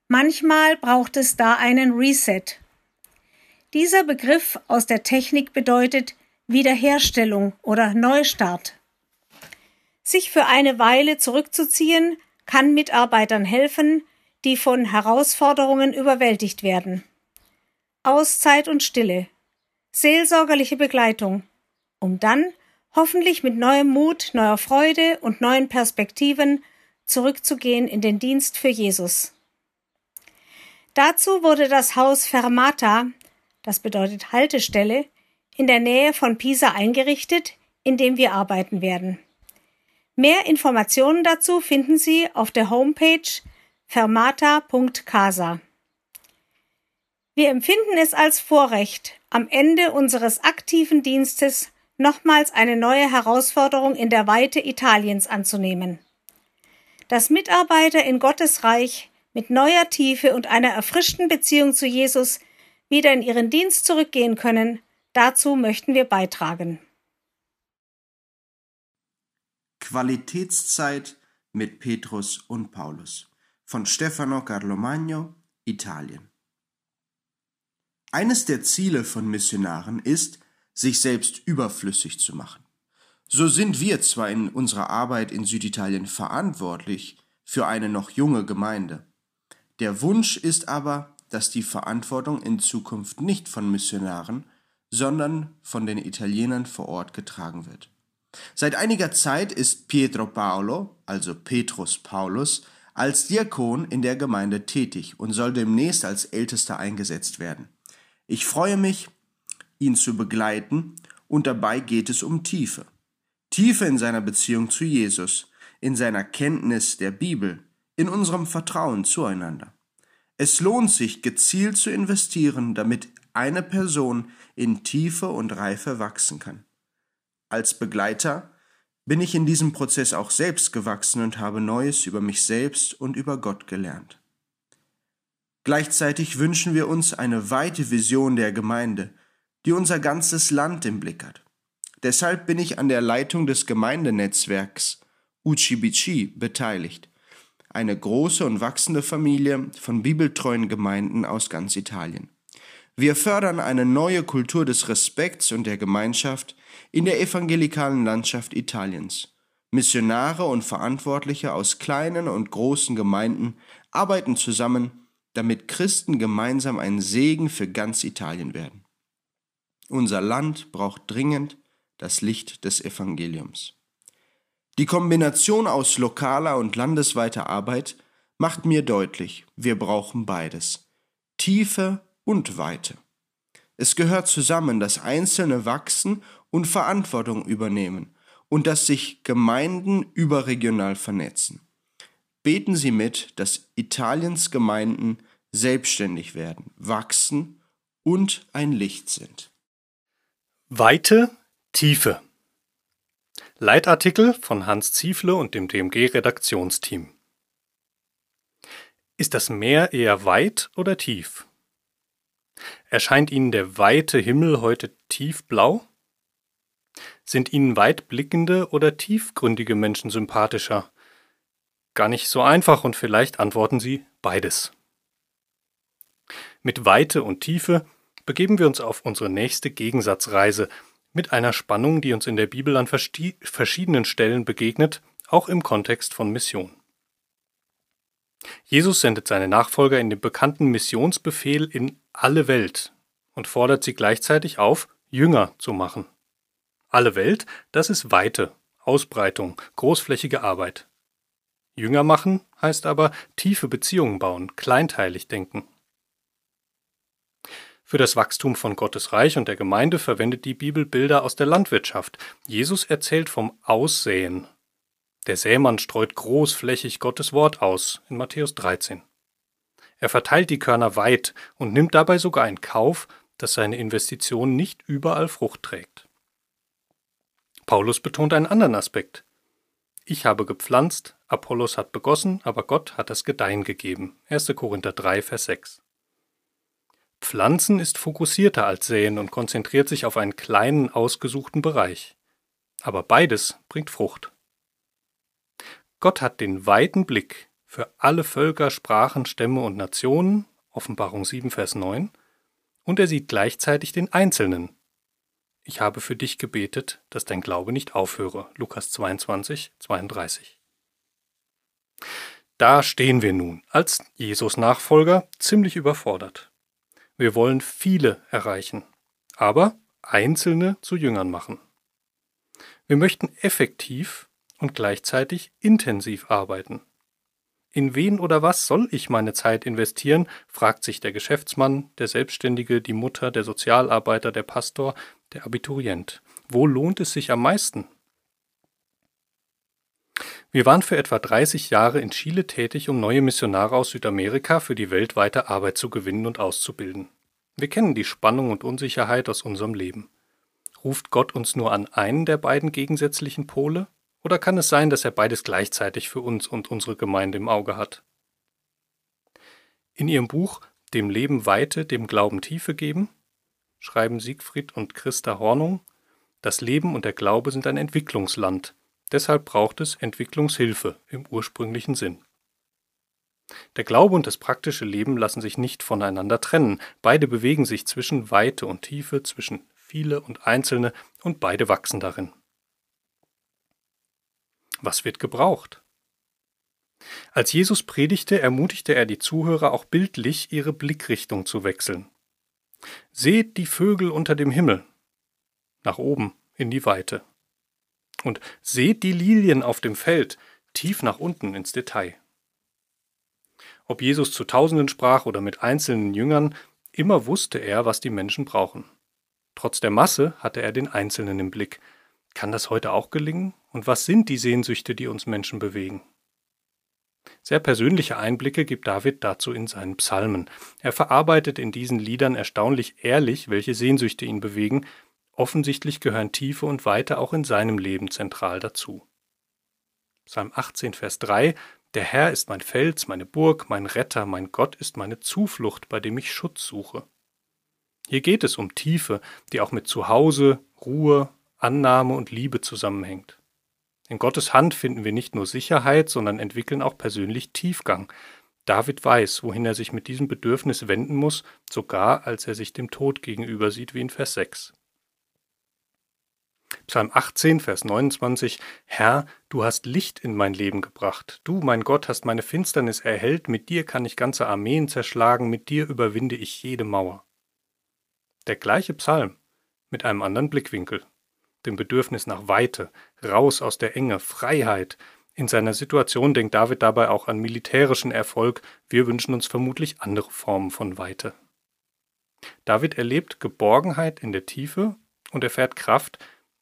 Manchmal braucht es da einen Reset. Dieser Begriff aus der Technik bedeutet Wiederherstellung oder Neustart. Sich für eine Weile zurückzuziehen, kann Mitarbeitern helfen, die von Herausforderungen überwältigt werden. Auszeit und Stille, seelsorgerliche Begleitung, um dann hoffentlich mit neuem Mut, neuer Freude und neuen Perspektiven zurückzugehen in den Dienst für Jesus. Dazu wurde das Haus Fermata, das bedeutet Haltestelle, in der Nähe von Pisa eingerichtet, in dem wir arbeiten werden. Mehr Informationen dazu finden Sie auf der Homepage fermata.casa. Wir empfinden es als Vorrecht, am Ende unseres aktiven Dienstes nochmals eine neue Herausforderung in der Weite Italiens anzunehmen. Dass Mitarbeiter in Gottes Reich mit neuer Tiefe und einer erfrischten Beziehung zu Jesus wieder in ihren Dienst zurückgehen können, dazu möchten wir beitragen. Qualitätszeit mit Petrus und Paulus von Stefano Carlo Magno, Italien. Eines der Ziele von Missionaren ist, sich selbst überflüssig zu machen. So sind wir zwar in unserer Arbeit in Süditalien verantwortlich für eine noch junge Gemeinde. Der Wunsch ist aber, dass die Verantwortung in Zukunft nicht von Missionaren, sondern von den Italienern vor Ort getragen wird. Seit einiger Zeit ist Pietro Paolo, also Petrus Paulus, als Diakon in der Gemeinde tätig und soll demnächst als Ältester eingesetzt werden. Ich freue mich, ihn zu begleiten und dabei geht es um Tiefe. Tiefe in seiner Beziehung zu Jesus, in seiner Kenntnis der Bibel, in unserem Vertrauen zueinander. Es lohnt sich, gezielt zu investieren, damit eine Person in Tiefe und Reife wachsen kann. Als Begleiter bin ich in diesem Prozess auch selbst gewachsen und habe Neues über mich selbst und über Gott gelernt. Gleichzeitig wünschen wir uns eine weite Vision der Gemeinde, die unser ganzes Land im Blick hat. Deshalb bin ich an der Leitung des Gemeindenetzwerks Uchibichi beteiligt, eine große und wachsende Familie von bibeltreuen Gemeinden aus ganz Italien. Wir fördern eine neue Kultur des Respekts und der Gemeinschaft in der evangelikalen Landschaft Italiens. Missionare und Verantwortliche aus kleinen und großen Gemeinden arbeiten zusammen, damit Christen gemeinsam ein Segen für ganz Italien werden. Unser Land braucht dringend das Licht des Evangeliums. Die Kombination aus lokaler und landesweiter Arbeit macht mir deutlich, wir brauchen beides. Tiefe und Weite. Es gehört zusammen, dass Einzelne wachsen und Verantwortung übernehmen und dass sich Gemeinden überregional vernetzen. Beten Sie mit, dass Italiens Gemeinden selbstständig werden, wachsen und ein Licht sind. Weite, Tiefe. Leitartikel von Hans Ziefle und dem DMG-Redaktionsteam. Ist das Meer eher weit oder tief? Erscheint Ihnen der weite Himmel heute tiefblau? Sind Ihnen weitblickende oder tiefgründige Menschen sympathischer? Gar nicht so einfach und vielleicht antworten Sie beides. Mit Weite und Tiefe begeben wir uns auf unsere nächste Gegensatzreise mit einer Spannung, die uns in der Bibel an verschiedenen Stellen begegnet, auch im Kontext von Mission. Jesus sendet seine Nachfolger in den bekannten Missionsbefehl in alle Welt und fordert sie gleichzeitig auf, Jünger zu machen. Alle Welt, das ist Weite, Ausbreitung, großflächige Arbeit. Jünger machen heißt aber tiefe Beziehungen bauen, kleinteilig denken. Für das Wachstum von Gottes Reich und der Gemeinde verwendet die Bibel Bilder aus der Landwirtschaft. Jesus erzählt vom Aussäen. Der Sämann streut großflächig Gottes Wort aus in Matthäus 13. Er verteilt die Körner weit und nimmt dabei sogar in Kauf, dass seine Investition nicht überall Frucht trägt. Paulus betont einen anderen Aspekt. Ich habe gepflanzt, Apollos hat begossen, aber Gott hat das Gedeihen gegeben. 1. Korinther 3, Vers 6. Pflanzen ist fokussierter als Säen und konzentriert sich auf einen kleinen, ausgesuchten Bereich. Aber beides bringt Frucht. Gott hat den weiten Blick für alle Völker, Sprachen, Stämme und Nationen, Offenbarung 7, Vers 9, und er sieht gleichzeitig den Einzelnen. Ich habe für dich gebetet, dass dein Glaube nicht aufhöre. Lukas 22, 32. Da stehen wir nun, als Jesus Nachfolger, ziemlich überfordert. Wir wollen viele erreichen, aber Einzelne zu Jüngern machen. Wir möchten effektiv und gleichzeitig intensiv arbeiten. In wen oder was soll ich meine Zeit investieren? fragt sich der Geschäftsmann, der Selbstständige, die Mutter, der Sozialarbeiter, der Pastor, der Abiturient. Wo lohnt es sich am meisten? Wir waren für etwa 30 Jahre in Chile tätig, um neue Missionare aus Südamerika für die weltweite Arbeit zu gewinnen und auszubilden. Wir kennen die Spannung und Unsicherheit aus unserem Leben. Ruft Gott uns nur an einen der beiden gegensätzlichen Pole? Oder kann es sein, dass er beides gleichzeitig für uns und unsere Gemeinde im Auge hat? In ihrem Buch Dem Leben Weite, dem Glauben Tiefe geben schreiben Siegfried und Christa Hornung, das Leben und der Glaube sind ein Entwicklungsland, deshalb braucht es Entwicklungshilfe im ursprünglichen Sinn. Der Glaube und das praktische Leben lassen sich nicht voneinander trennen. Beide bewegen sich zwischen Weite und Tiefe, zwischen viele und Einzelne, und beide wachsen darin. Was wird gebraucht? Als Jesus predigte, ermutigte er die Zuhörer auch bildlich, ihre Blickrichtung zu wechseln. Seht die Vögel unter dem Himmel, nach oben in die Weite. Und seht die Lilien auf dem Feld, tief nach unten ins Detail. Ob Jesus zu Tausenden sprach oder mit einzelnen Jüngern, immer wusste er, was die Menschen brauchen. Trotz der Masse hatte er den Einzelnen im Blick. Kann das heute auch gelingen? Und was sind die Sehnsüchte, die uns Menschen bewegen? Sehr persönliche Einblicke gibt David dazu in seinen Psalmen. Er verarbeitet in diesen Liedern erstaunlich ehrlich, welche Sehnsüchte ihn bewegen. Offensichtlich gehören Tiefe und Weite auch in seinem Leben zentral dazu. Psalm 18, Vers 3 Der Herr ist mein Fels, meine Burg, mein Retter, mein Gott ist meine Zuflucht, bei dem ich Schutz suche. Hier geht es um Tiefe, die auch mit Zuhause, Ruhe, Annahme und Liebe zusammenhängt. In Gottes Hand finden wir nicht nur Sicherheit, sondern entwickeln auch persönlich Tiefgang. David weiß, wohin er sich mit diesem Bedürfnis wenden muss, sogar als er sich dem Tod gegenüber sieht, wie in Vers 6. Psalm 18, Vers 29 Herr, du hast Licht in mein Leben gebracht. Du, mein Gott, hast meine Finsternis erhellt. Mit dir kann ich ganze Armeen zerschlagen. Mit dir überwinde ich jede Mauer. Der gleiche Psalm mit einem anderen Blickwinkel dem Bedürfnis nach Weite, raus aus der Enge, Freiheit. In seiner Situation denkt David dabei auch an militärischen Erfolg, wir wünschen uns vermutlich andere Formen von Weite. David erlebt Geborgenheit in der Tiefe und erfährt Kraft,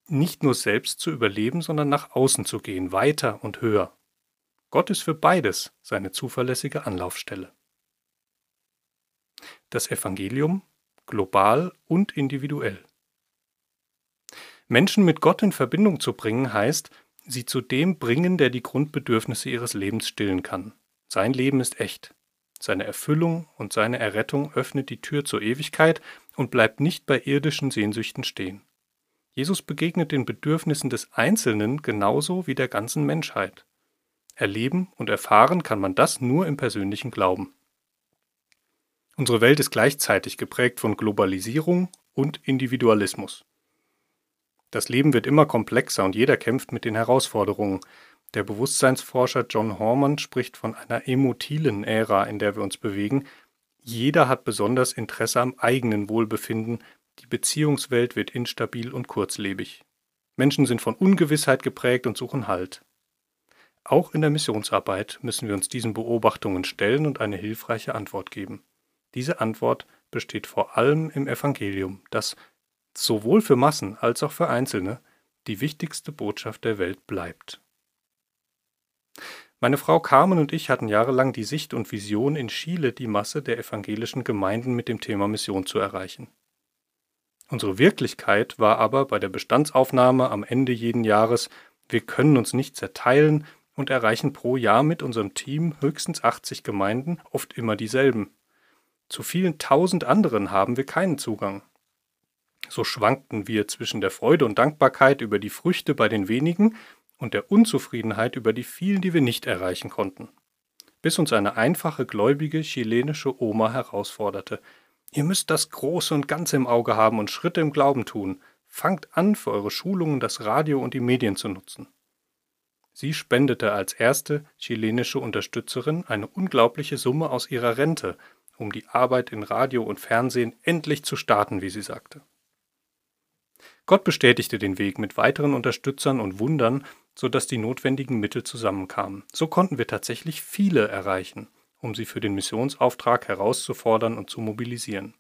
nicht nur selbst zu überleben, sondern nach außen zu gehen, weiter und höher. Gott ist für beides seine zuverlässige Anlaufstelle. Das Evangelium global und individuell. Menschen mit Gott in Verbindung zu bringen, heißt, sie zu dem bringen, der die Grundbedürfnisse ihres Lebens stillen kann. Sein Leben ist echt. Seine Erfüllung und seine Errettung öffnet die Tür zur Ewigkeit und bleibt nicht bei irdischen Sehnsüchten stehen. Jesus begegnet den Bedürfnissen des Einzelnen genauso wie der ganzen Menschheit. Erleben und erfahren kann man das nur im persönlichen Glauben. Unsere Welt ist gleichzeitig geprägt von Globalisierung und Individualismus. Das Leben wird immer komplexer und jeder kämpft mit den Herausforderungen. Der Bewusstseinsforscher John Horman spricht von einer emotilen Ära, in der wir uns bewegen. Jeder hat besonders Interesse am eigenen Wohlbefinden. Die Beziehungswelt wird instabil und kurzlebig. Menschen sind von Ungewissheit geprägt und suchen Halt. Auch in der Missionsarbeit müssen wir uns diesen Beobachtungen stellen und eine hilfreiche Antwort geben. Diese Antwort besteht vor allem im Evangelium, das sowohl für Massen als auch für Einzelne die wichtigste Botschaft der Welt bleibt. Meine Frau Carmen und ich hatten jahrelang die Sicht und Vision, in Chile die Masse der evangelischen Gemeinden mit dem Thema Mission zu erreichen. Unsere Wirklichkeit war aber bei der Bestandsaufnahme am Ende jeden Jahres, wir können uns nicht zerteilen und erreichen pro Jahr mit unserem Team höchstens 80 Gemeinden, oft immer dieselben. Zu vielen tausend anderen haben wir keinen Zugang. So schwankten wir zwischen der Freude und Dankbarkeit über die Früchte bei den wenigen und der Unzufriedenheit über die vielen, die wir nicht erreichen konnten. Bis uns eine einfache, gläubige chilenische Oma herausforderte. Ihr müsst das Große und Ganze im Auge haben und Schritte im Glauben tun. Fangt an, für eure Schulungen das Radio und die Medien zu nutzen. Sie spendete als erste chilenische Unterstützerin eine unglaubliche Summe aus ihrer Rente, um die Arbeit in Radio und Fernsehen endlich zu starten, wie sie sagte. Gott bestätigte den Weg mit weiteren Unterstützern und Wundern, sodass die notwendigen Mittel zusammenkamen. So konnten wir tatsächlich viele erreichen, um sie für den Missionsauftrag herauszufordern und zu mobilisieren.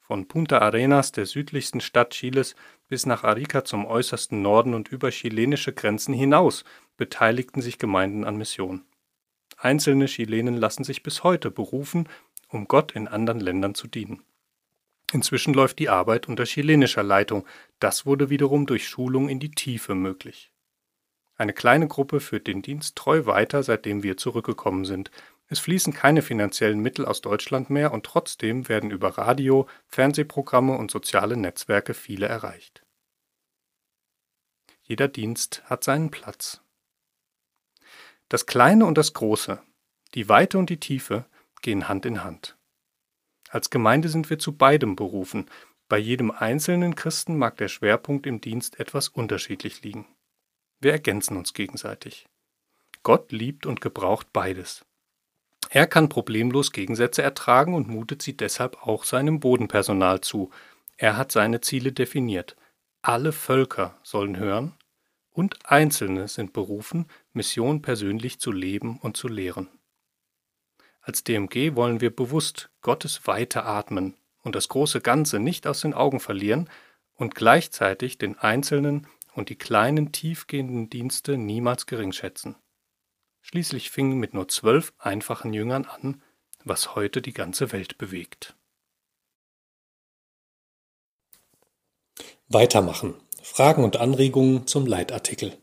Von Punta Arenas, der südlichsten Stadt Chiles, bis nach Arica zum äußersten Norden und über chilenische Grenzen hinaus beteiligten sich Gemeinden an Mission. Einzelne Chilenen lassen sich bis heute berufen, um Gott in anderen Ländern zu dienen. Inzwischen läuft die Arbeit unter chilenischer Leitung. Das wurde wiederum durch Schulung in die Tiefe möglich. Eine kleine Gruppe führt den Dienst treu weiter, seitdem wir zurückgekommen sind. Es fließen keine finanziellen Mittel aus Deutschland mehr und trotzdem werden über Radio, Fernsehprogramme und soziale Netzwerke viele erreicht. Jeder Dienst hat seinen Platz. Das Kleine und das Große, Die Weite und die Tiefe gehen Hand in Hand. Als Gemeinde sind wir zu beidem berufen. Bei jedem einzelnen Christen mag der Schwerpunkt im Dienst etwas unterschiedlich liegen. Wir ergänzen uns gegenseitig. Gott liebt und gebraucht beides. Er kann problemlos Gegensätze ertragen und mutet sie deshalb auch seinem Bodenpersonal zu. Er hat seine Ziele definiert. Alle Völker sollen hören und Einzelne sind berufen, Mission persönlich zu leben und zu lehren. Als DMG wollen wir bewusst Gottes Weite atmen und das große Ganze nicht aus den Augen verlieren und gleichzeitig den einzelnen und die kleinen tiefgehenden Dienste niemals geringschätzen. Schließlich fing mit nur zwölf einfachen Jüngern an, was heute die ganze Welt bewegt. Weitermachen. Fragen und Anregungen zum Leitartikel.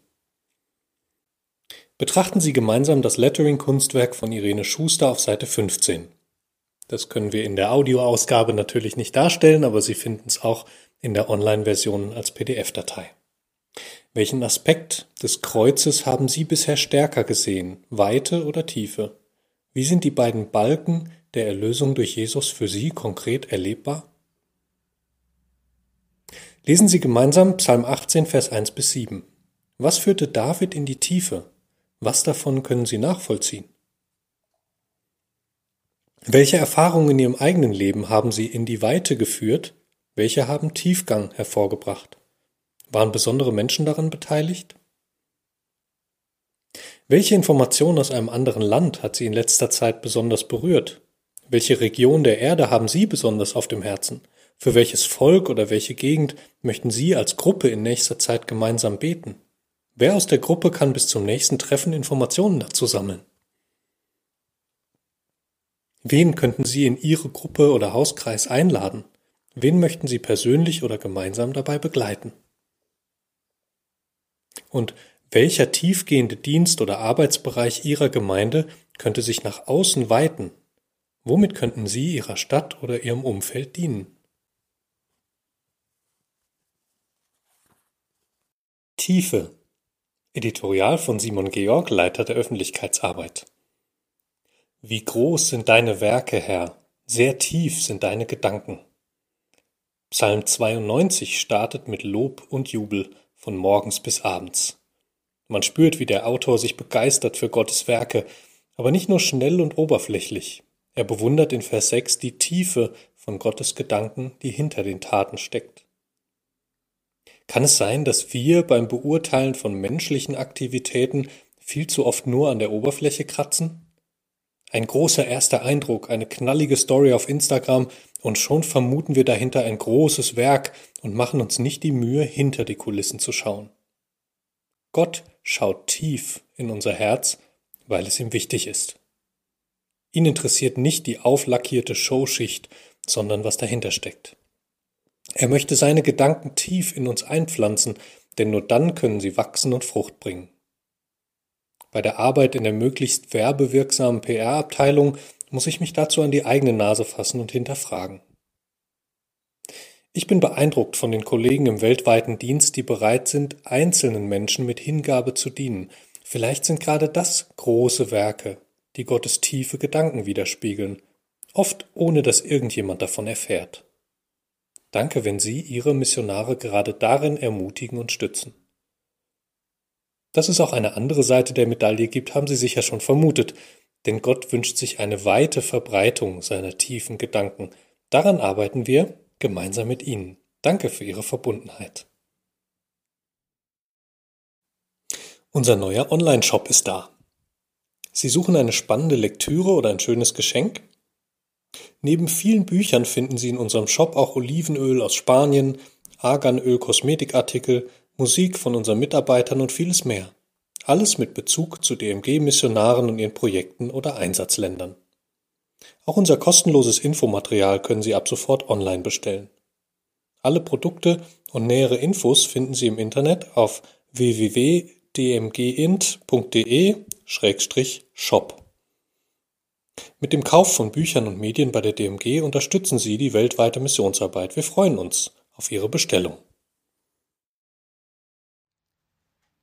Betrachten Sie gemeinsam das Lettering-Kunstwerk von Irene Schuster auf Seite 15. Das können wir in der Audioausgabe natürlich nicht darstellen, aber Sie finden es auch in der Online-Version als PDF-Datei. Welchen Aspekt des Kreuzes haben Sie bisher stärker gesehen, Weite oder Tiefe? Wie sind die beiden Balken der Erlösung durch Jesus für Sie konkret erlebbar? Lesen Sie gemeinsam Psalm 18, Vers 1 bis 7. Was führte David in die Tiefe? Was davon können Sie nachvollziehen? Welche Erfahrungen in Ihrem eigenen Leben haben Sie in die Weite geführt? Welche haben Tiefgang hervorgebracht? Waren besondere Menschen daran beteiligt? Welche Information aus einem anderen Land hat Sie in letzter Zeit besonders berührt? Welche Region der Erde haben Sie besonders auf dem Herzen? Für welches Volk oder welche Gegend möchten Sie als Gruppe in nächster Zeit gemeinsam beten? Wer aus der Gruppe kann bis zum nächsten Treffen Informationen dazu sammeln? Wen könnten Sie in Ihre Gruppe oder Hauskreis einladen? Wen möchten Sie persönlich oder gemeinsam dabei begleiten? Und welcher tiefgehende Dienst oder Arbeitsbereich Ihrer Gemeinde könnte sich nach außen weiten? Womit könnten Sie Ihrer Stadt oder Ihrem Umfeld dienen? Tiefe Editorial von Simon Georg, Leiter der Öffentlichkeitsarbeit. Wie groß sind deine Werke, Herr, sehr tief sind deine Gedanken. Psalm 92 startet mit Lob und Jubel von morgens bis abends. Man spürt, wie der Autor sich begeistert für Gottes Werke, aber nicht nur schnell und oberflächlich. Er bewundert in Vers 6 die Tiefe von Gottes Gedanken, die hinter den Taten steckt. Kann es sein, dass wir beim Beurteilen von menschlichen Aktivitäten viel zu oft nur an der Oberfläche kratzen? Ein großer erster Eindruck, eine knallige Story auf Instagram und schon vermuten wir dahinter ein großes Werk und machen uns nicht die Mühe, hinter die Kulissen zu schauen. Gott schaut tief in unser Herz, weil es ihm wichtig ist. Ihn interessiert nicht die auflackierte Showschicht, sondern was dahinter steckt. Er möchte seine Gedanken tief in uns einpflanzen, denn nur dann können sie wachsen und Frucht bringen. Bei der Arbeit in der möglichst werbewirksamen PR-Abteilung muss ich mich dazu an die eigene Nase fassen und hinterfragen. Ich bin beeindruckt von den Kollegen im weltweiten Dienst, die bereit sind, einzelnen Menschen mit Hingabe zu dienen. Vielleicht sind gerade das große Werke, die Gottes tiefe Gedanken widerspiegeln, oft ohne dass irgendjemand davon erfährt. Danke, wenn Sie Ihre Missionare gerade darin ermutigen und stützen. Dass es auch eine andere Seite der Medaille gibt, haben Sie sicher schon vermutet, denn Gott wünscht sich eine weite Verbreitung seiner tiefen Gedanken. Daran arbeiten wir gemeinsam mit Ihnen. Danke für Ihre Verbundenheit. Unser neuer Online-Shop ist da. Sie suchen eine spannende Lektüre oder ein schönes Geschenk? Neben vielen Büchern finden Sie in unserem Shop auch Olivenöl aus Spanien, Arganöl Kosmetikartikel, Musik von unseren Mitarbeitern und vieles mehr. Alles mit Bezug zu DMG-Missionaren und ihren Projekten oder Einsatzländern. Auch unser kostenloses Infomaterial können Sie ab sofort online bestellen. Alle Produkte und nähere Infos finden Sie im Internet auf www.dmgint.de-shop. Mit dem Kauf von Büchern und Medien bei der DMG unterstützen Sie die weltweite Missionsarbeit. Wir freuen uns auf Ihre Bestellung.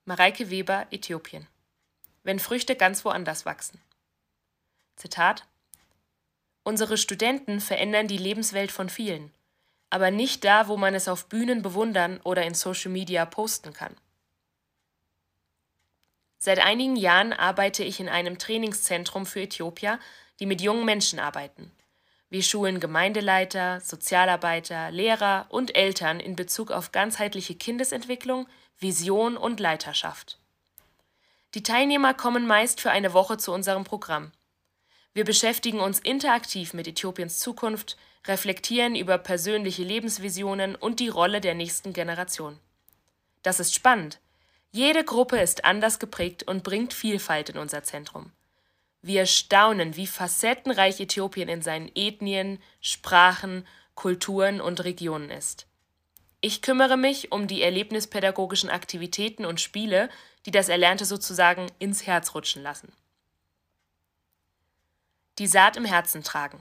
Mareike Weber, Äthiopien. Wenn Früchte ganz woanders wachsen. Zitat Unsere Studenten verändern die Lebenswelt von vielen, aber nicht da, wo man es auf Bühnen bewundern oder in Social Media posten kann. Seit einigen Jahren arbeite ich in einem Trainingszentrum für Äthiopier, die mit jungen Menschen arbeiten. Wir schulen Gemeindeleiter, Sozialarbeiter, Lehrer und Eltern in Bezug auf ganzheitliche Kindesentwicklung, Vision und Leiterschaft. Die Teilnehmer kommen meist für eine Woche zu unserem Programm. Wir beschäftigen uns interaktiv mit Äthiopiens Zukunft, reflektieren über persönliche Lebensvisionen und die Rolle der nächsten Generation. Das ist spannend, jede Gruppe ist anders geprägt und bringt Vielfalt in unser Zentrum. Wir staunen, wie facettenreich Äthiopien in seinen Ethnien, Sprachen, Kulturen und Regionen ist. Ich kümmere mich um die erlebnispädagogischen Aktivitäten und Spiele, die das Erlernte sozusagen ins Herz rutschen lassen. Die Saat im Herzen tragen.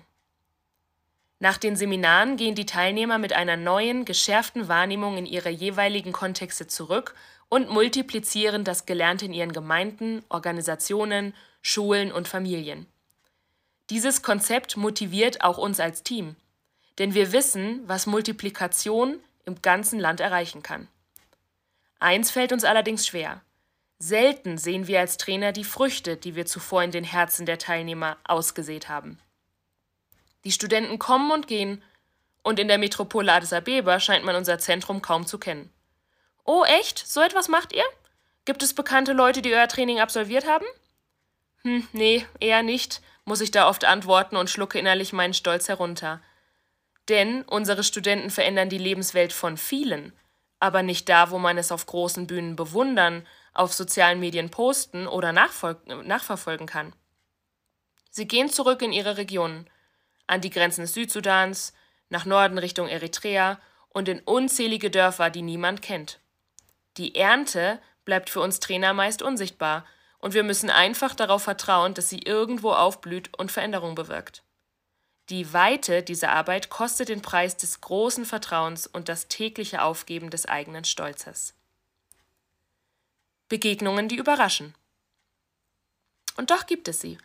Nach den Seminaren gehen die Teilnehmer mit einer neuen, geschärften Wahrnehmung in ihre jeweiligen Kontexte zurück und multiplizieren das Gelernte in ihren Gemeinden, Organisationen, Schulen und Familien. Dieses Konzept motiviert auch uns als Team, denn wir wissen, was Multiplikation im ganzen Land erreichen kann. Eins fällt uns allerdings schwer. Selten sehen wir als Trainer die Früchte, die wir zuvor in den Herzen der Teilnehmer ausgesät haben. Die Studenten kommen und gehen, und in der Metropole Addis Abeba scheint man unser Zentrum kaum zu kennen. Oh, echt? So etwas macht ihr? Gibt es bekannte Leute, die euer Training absolviert haben? Hm, nee, eher nicht, muss ich da oft antworten und schlucke innerlich meinen Stolz herunter. Denn unsere Studenten verändern die Lebenswelt von vielen, aber nicht da, wo man es auf großen Bühnen bewundern, auf sozialen Medien posten oder nachverfolgen kann. Sie gehen zurück in ihre Regionen, an die Grenzen des Südsudans, nach Norden Richtung Eritrea und in unzählige Dörfer, die niemand kennt. Die Ernte bleibt für uns Trainer meist unsichtbar und wir müssen einfach darauf vertrauen, dass sie irgendwo aufblüht und Veränderung bewirkt. Die Weite dieser Arbeit kostet den Preis des großen Vertrauens und das tägliche Aufgeben des eigenen Stolzes. Begegnungen, die überraschen. Und doch gibt es sie.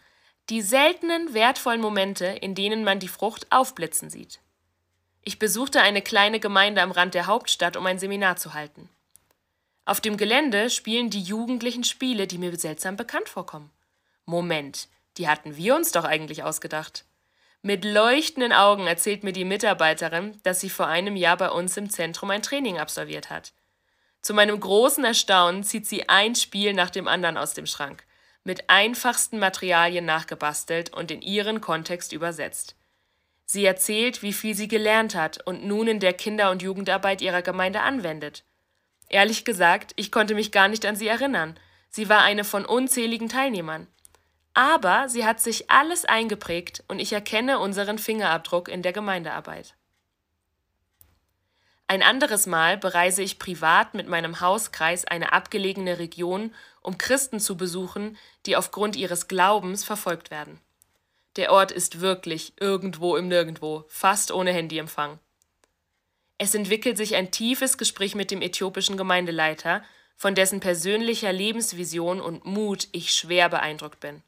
Die seltenen, wertvollen Momente, in denen man die Frucht aufblitzen sieht. Ich besuchte eine kleine Gemeinde am Rand der Hauptstadt, um ein Seminar zu halten. Auf dem Gelände spielen die Jugendlichen Spiele, die mir seltsam bekannt vorkommen. Moment, die hatten wir uns doch eigentlich ausgedacht. Mit leuchtenden Augen erzählt mir die Mitarbeiterin, dass sie vor einem Jahr bei uns im Zentrum ein Training absolviert hat. Zu meinem großen Erstaunen zieht sie ein Spiel nach dem anderen aus dem Schrank, mit einfachsten Materialien nachgebastelt und in ihren Kontext übersetzt. Sie erzählt, wie viel sie gelernt hat und nun in der Kinder- und Jugendarbeit ihrer Gemeinde anwendet. Ehrlich gesagt, ich konnte mich gar nicht an sie erinnern. Sie war eine von unzähligen Teilnehmern. Aber sie hat sich alles eingeprägt und ich erkenne unseren Fingerabdruck in der Gemeindearbeit. Ein anderes Mal bereise ich privat mit meinem Hauskreis eine abgelegene Region, um Christen zu besuchen, die aufgrund ihres Glaubens verfolgt werden. Der Ort ist wirklich irgendwo im Nirgendwo, fast ohne Handyempfang. Es entwickelt sich ein tiefes Gespräch mit dem äthiopischen Gemeindeleiter, von dessen persönlicher Lebensvision und Mut ich schwer beeindruckt bin.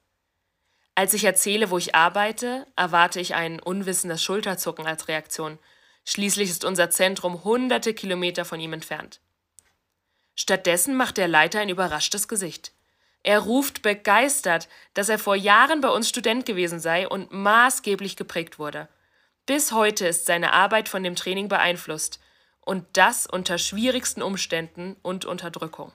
Als ich erzähle, wo ich arbeite, erwarte ich ein unwissendes Schulterzucken als Reaktion. Schließlich ist unser Zentrum hunderte Kilometer von ihm entfernt. Stattdessen macht der Leiter ein überraschtes Gesicht. Er ruft begeistert, dass er vor Jahren bei uns Student gewesen sei und maßgeblich geprägt wurde. Bis heute ist seine Arbeit von dem Training beeinflusst und das unter schwierigsten Umständen und Unterdrückung.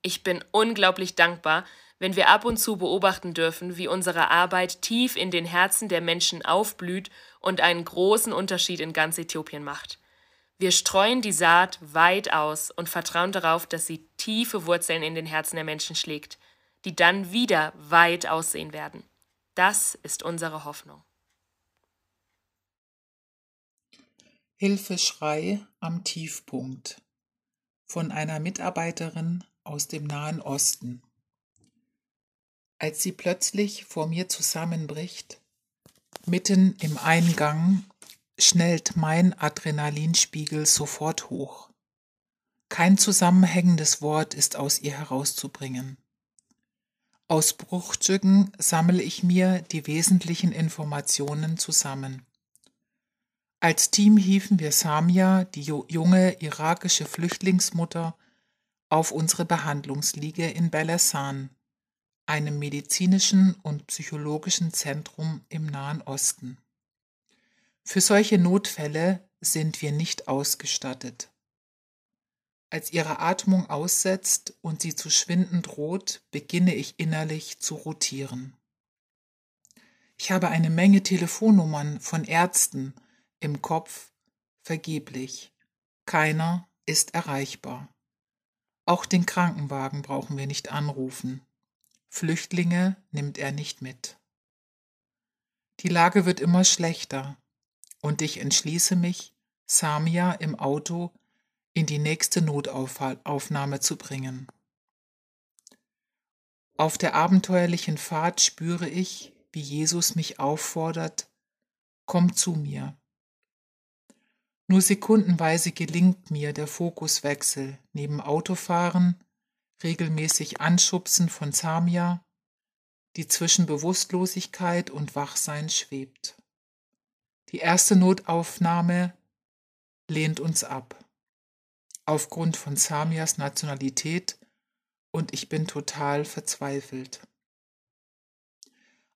Ich bin unglaublich dankbar, wenn wir ab und zu beobachten dürfen, wie unsere Arbeit tief in den Herzen der Menschen aufblüht und einen großen Unterschied in ganz Äthiopien macht. Wir streuen die Saat weit aus und vertrauen darauf, dass sie tiefe Wurzeln in den Herzen der Menschen schlägt, die dann wieder weit aussehen werden. Das ist unsere Hoffnung. Hilfeschrei am Tiefpunkt von einer Mitarbeiterin aus dem Nahen Osten. Als sie plötzlich vor mir zusammenbricht, mitten im Eingang, schnellt mein Adrenalinspiegel sofort hoch. Kein zusammenhängendes Wort ist aus ihr herauszubringen. Aus Bruchstücken sammle ich mir die wesentlichen Informationen zusammen. Als Team hieven wir Samia, die junge irakische Flüchtlingsmutter, auf unsere Behandlungsliege in Belasan, einem medizinischen und psychologischen Zentrum im Nahen Osten. Für solche Notfälle sind wir nicht ausgestattet. Als ihre Atmung aussetzt und sie zu schwinden droht, beginne ich innerlich zu rotieren. Ich habe eine Menge Telefonnummern von Ärzten im Kopf, vergeblich. Keiner ist erreichbar. Auch den Krankenwagen brauchen wir nicht anrufen. Flüchtlinge nimmt er nicht mit. Die Lage wird immer schlechter und ich entschließe mich, Samia im Auto in die nächste Notaufnahme zu bringen. Auf der abenteuerlichen Fahrt spüre ich, wie Jesus mich auffordert, komm zu mir. Nur sekundenweise gelingt mir der Fokuswechsel neben Autofahren, regelmäßig Anschubsen von Samia, die zwischen Bewusstlosigkeit und Wachsein schwebt. Die erste Notaufnahme lehnt uns ab. Aufgrund von Samias Nationalität und ich bin total verzweifelt.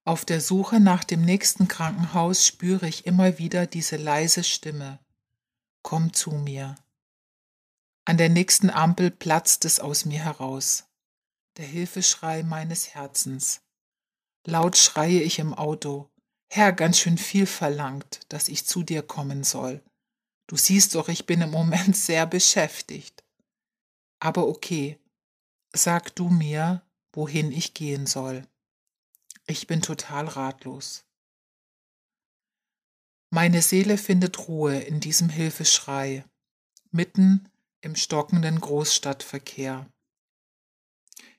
Auf der Suche nach dem nächsten Krankenhaus spüre ich immer wieder diese leise Stimme. Komm zu mir. An der nächsten Ampel platzt es aus mir heraus. Der Hilfeschrei meines Herzens. Laut schreie ich im Auto. Herr, ganz schön viel verlangt, dass ich zu dir kommen soll. Du siehst doch, ich bin im Moment sehr beschäftigt. Aber okay, sag du mir, wohin ich gehen soll. Ich bin total ratlos. Meine Seele findet Ruhe in diesem Hilfeschrei, mitten im stockenden Großstadtverkehr.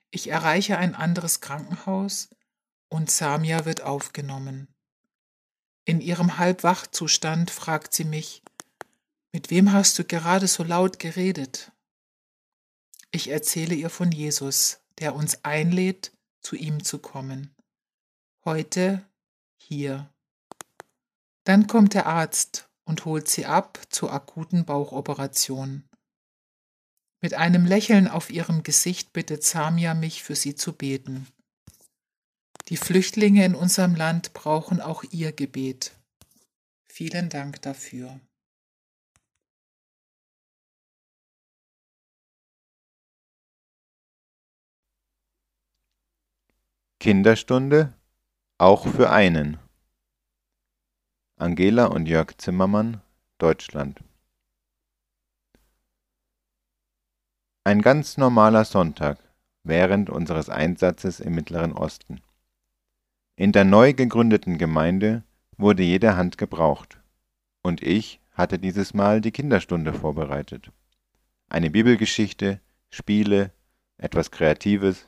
Ich erreiche ein anderes Krankenhaus und Samia wird aufgenommen. In ihrem Halbwachzustand fragt sie mich, mit wem hast du gerade so laut geredet? Ich erzähle ihr von Jesus, der uns einlädt, zu ihm zu kommen. Heute hier. Dann kommt der Arzt und holt sie ab zur akuten Bauchoperation. Mit einem Lächeln auf ihrem Gesicht bittet Samia mich, für sie zu beten. Die Flüchtlinge in unserem Land brauchen auch ihr Gebet. Vielen Dank dafür. Kinderstunde auch für einen. Angela und Jörg Zimmermann, Deutschland. Ein ganz normaler Sonntag während unseres Einsatzes im Mittleren Osten. In der neu gegründeten Gemeinde wurde jede Hand gebraucht, und ich hatte dieses Mal die Kinderstunde vorbereitet. Eine Bibelgeschichte, Spiele, etwas Kreatives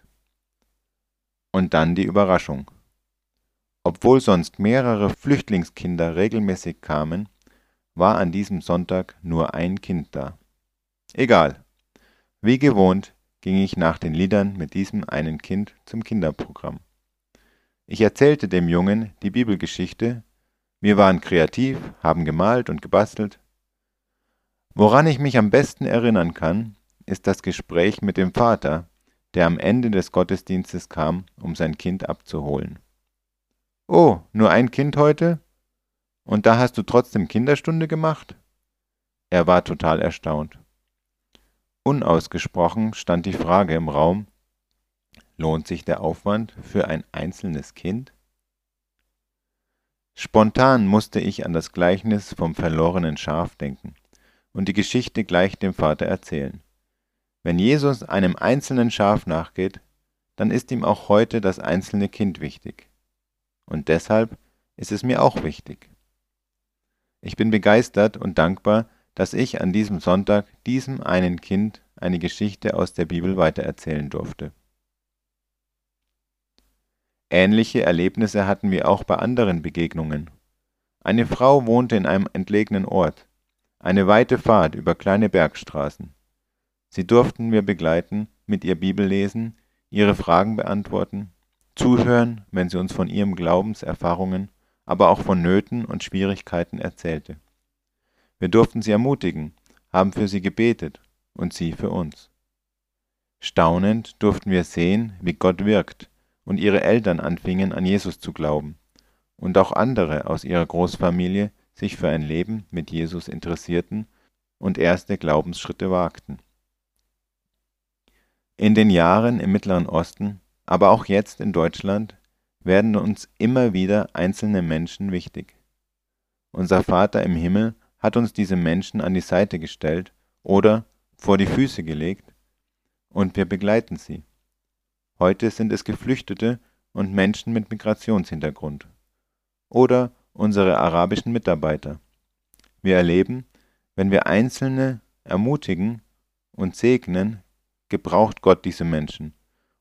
und dann die Überraschung. Obwohl sonst mehrere Flüchtlingskinder regelmäßig kamen, war an diesem Sonntag nur ein Kind da. Egal. Wie gewohnt ging ich nach den Liedern mit diesem einen Kind zum Kinderprogramm. Ich erzählte dem Jungen die Bibelgeschichte, wir waren kreativ, haben gemalt und gebastelt. Woran ich mich am besten erinnern kann, ist das Gespräch mit dem Vater, der am Ende des Gottesdienstes kam, um sein Kind abzuholen. Oh, nur ein Kind heute? Und da hast du trotzdem Kinderstunde gemacht? Er war total erstaunt. Unausgesprochen stand die Frage im Raum, lohnt sich der Aufwand für ein einzelnes Kind? Spontan musste ich an das Gleichnis vom verlorenen Schaf denken und die Geschichte gleich dem Vater erzählen. Wenn Jesus einem einzelnen Schaf nachgeht, dann ist ihm auch heute das einzelne Kind wichtig. Und deshalb ist es mir auch wichtig. Ich bin begeistert und dankbar, dass ich an diesem Sonntag diesem einen Kind eine Geschichte aus der Bibel weitererzählen durfte. Ähnliche Erlebnisse hatten wir auch bei anderen Begegnungen. Eine Frau wohnte in einem entlegenen Ort, eine weite Fahrt über kleine Bergstraßen. Sie durften wir begleiten, mit ihr Bibel lesen, ihre Fragen beantworten zuhören, wenn sie uns von ihren Glaubenserfahrungen, aber auch von Nöten und Schwierigkeiten erzählte. Wir durften sie ermutigen, haben für sie gebetet und sie für uns. Staunend durften wir sehen, wie Gott wirkt und ihre Eltern anfingen an Jesus zu glauben und auch andere aus ihrer Großfamilie sich für ein Leben mit Jesus interessierten und erste Glaubensschritte wagten. In den Jahren im Mittleren Osten, aber auch jetzt in Deutschland, werden uns immer wieder einzelne Menschen wichtig. Unser Vater im Himmel hat uns diese Menschen an die Seite gestellt oder vor die Füße gelegt, und wir begleiten sie. Heute sind es Geflüchtete und Menschen mit Migrationshintergrund. Oder unsere arabischen Mitarbeiter. Wir erleben, wenn wir Einzelne ermutigen und segnen, gebraucht Gott diese Menschen,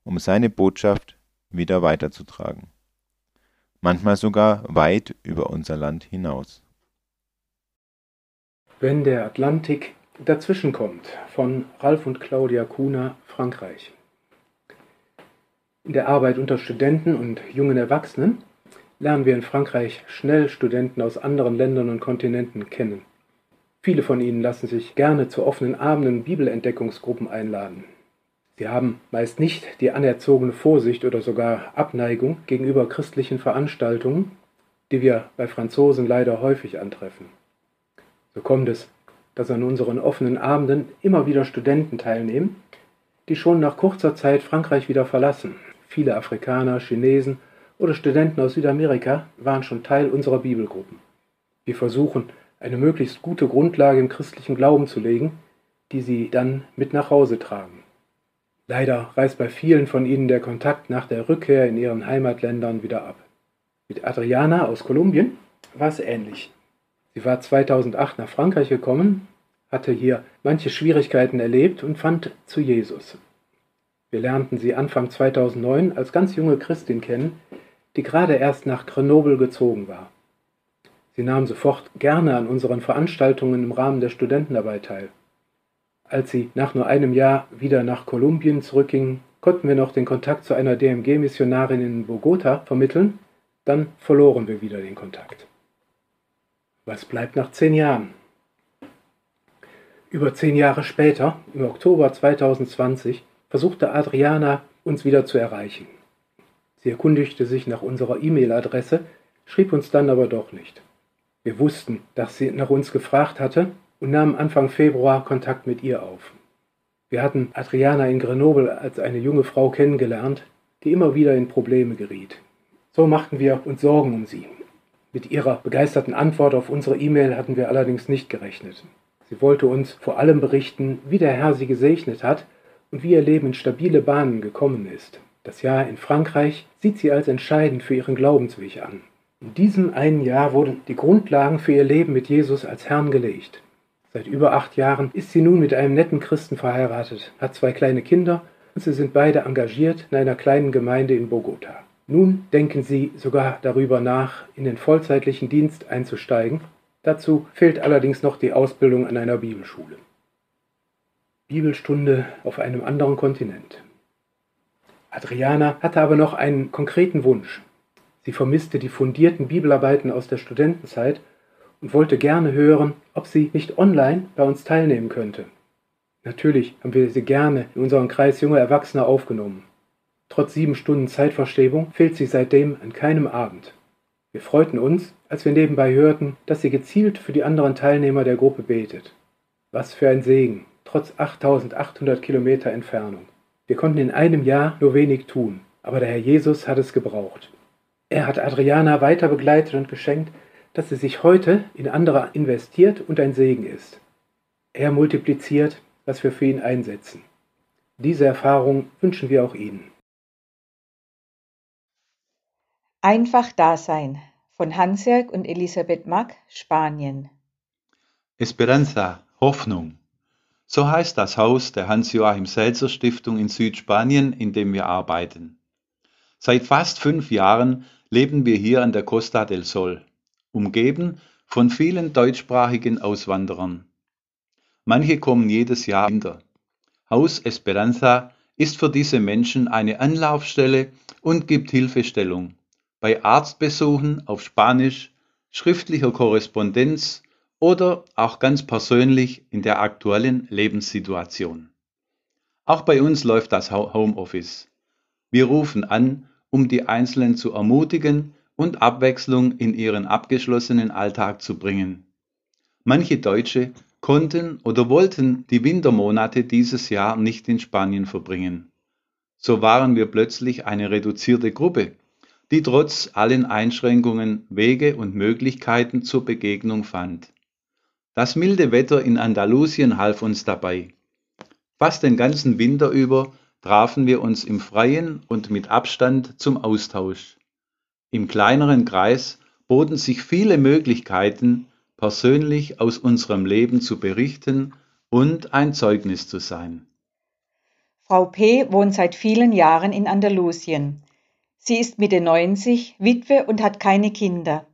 um seine Botschaft wieder weiterzutragen. Manchmal sogar weit über unser Land hinaus. Wenn der Atlantik dazwischenkommt von Ralf und Claudia Kuhner, Frankreich. In der Arbeit unter Studenten und jungen Erwachsenen lernen wir in Frankreich schnell Studenten aus anderen Ländern und Kontinenten kennen. Viele von ihnen lassen sich gerne zu offenen Abenden Bibelentdeckungsgruppen einladen. Sie haben meist nicht die anerzogene Vorsicht oder sogar Abneigung gegenüber christlichen Veranstaltungen, die wir bei Franzosen leider häufig antreffen. So kommt es, dass an unseren offenen Abenden immer wieder Studenten teilnehmen, die schon nach kurzer Zeit Frankreich wieder verlassen. Viele Afrikaner, Chinesen oder Studenten aus Südamerika waren schon Teil unserer Bibelgruppen. Wir versuchen, eine möglichst gute Grundlage im christlichen Glauben zu legen, die sie dann mit nach Hause tragen. Leider reißt bei vielen von ihnen der Kontakt nach der Rückkehr in ihren Heimatländern wieder ab. Mit Adriana aus Kolumbien war es ähnlich. Sie war 2008 nach Frankreich gekommen, hatte hier manche Schwierigkeiten erlebt und fand zu Jesus. Wir lernten sie Anfang 2009 als ganz junge Christin kennen, die gerade erst nach Grenoble gezogen war. Sie nahm sofort gerne an unseren Veranstaltungen im Rahmen der Studentenarbeit teil. Als sie nach nur einem Jahr wieder nach Kolumbien zurückging, konnten wir noch den Kontakt zu einer DMG-Missionarin in Bogota vermitteln, dann verloren wir wieder den Kontakt. Was bleibt nach zehn Jahren? Über zehn Jahre später, im Oktober 2020, versuchte Adriana uns wieder zu erreichen. Sie erkundigte sich nach unserer E-Mail-Adresse, schrieb uns dann aber doch nicht. Wir wussten, dass sie nach uns gefragt hatte und nahmen Anfang Februar Kontakt mit ihr auf. Wir hatten Adriana in Grenoble als eine junge Frau kennengelernt, die immer wieder in Probleme geriet. So machten wir uns Sorgen um sie. Mit ihrer begeisterten Antwort auf unsere E-Mail hatten wir allerdings nicht gerechnet. Sie wollte uns vor allem berichten, wie der Herr sie gesegnet hat und wie ihr Leben in stabile Bahnen gekommen ist. Das Jahr in Frankreich sieht sie als entscheidend für ihren Glaubensweg an. In diesem einen Jahr wurden die Grundlagen für ihr Leben mit Jesus als Herrn gelegt. Seit über acht Jahren ist sie nun mit einem netten Christen verheiratet, hat zwei kleine Kinder und sie sind beide engagiert in einer kleinen Gemeinde in Bogota. Nun denken sie sogar darüber nach, in den vollzeitlichen Dienst einzusteigen. Dazu fehlt allerdings noch die Ausbildung an einer Bibelschule. Bibelstunde auf einem anderen Kontinent. Adriana hatte aber noch einen konkreten Wunsch. Sie vermisste die fundierten Bibelarbeiten aus der Studentenzeit und wollte gerne hören, ob sie nicht online bei uns teilnehmen könnte. Natürlich haben wir sie gerne in unseren Kreis junger Erwachsener aufgenommen. Trotz sieben Stunden Zeitverstrebung fehlt sie seitdem an keinem Abend. Wir freuten uns, als wir nebenbei hörten, dass sie gezielt für die anderen Teilnehmer der Gruppe betet. Was für ein Segen, trotz 8800 Kilometer Entfernung. Wir konnten in einem Jahr nur wenig tun, aber der Herr Jesus hat es gebraucht. Er hat Adriana weiter begleitet und geschenkt, dass sie sich heute in andere investiert und ein Segen ist. Er multipliziert, was wir für ihn einsetzen. Diese Erfahrung wünschen wir auch Ihnen. Einfach Dasein von Hansjörg und Elisabeth Mack, Spanien. Esperanza, Hoffnung. So heißt das Haus der Hans-Joachim Selzer Stiftung in Südspanien, in dem wir arbeiten. Seit fast fünf Jahren leben wir hier an der Costa del Sol umgeben von vielen deutschsprachigen Auswanderern. Manche kommen jedes Jahr wieder. Haus Esperanza ist für diese Menschen eine Anlaufstelle und gibt Hilfestellung bei Arztbesuchen auf Spanisch, schriftlicher Korrespondenz oder auch ganz persönlich in der aktuellen Lebenssituation. Auch bei uns läuft das Homeoffice. Wir rufen an, um die Einzelnen zu ermutigen und Abwechslung in ihren abgeschlossenen Alltag zu bringen. Manche Deutsche konnten oder wollten die Wintermonate dieses Jahr nicht in Spanien verbringen. So waren wir plötzlich eine reduzierte Gruppe, die trotz allen Einschränkungen Wege und Möglichkeiten zur Begegnung fand. Das milde Wetter in Andalusien half uns dabei. Fast den ganzen Winter über trafen wir uns im Freien und mit Abstand zum Austausch. Im kleineren Kreis boten sich viele Möglichkeiten, persönlich aus unserem Leben zu berichten und ein Zeugnis zu sein. Frau P. wohnt seit vielen Jahren in Andalusien. Sie ist Mitte 90, Witwe und hat keine Kinder.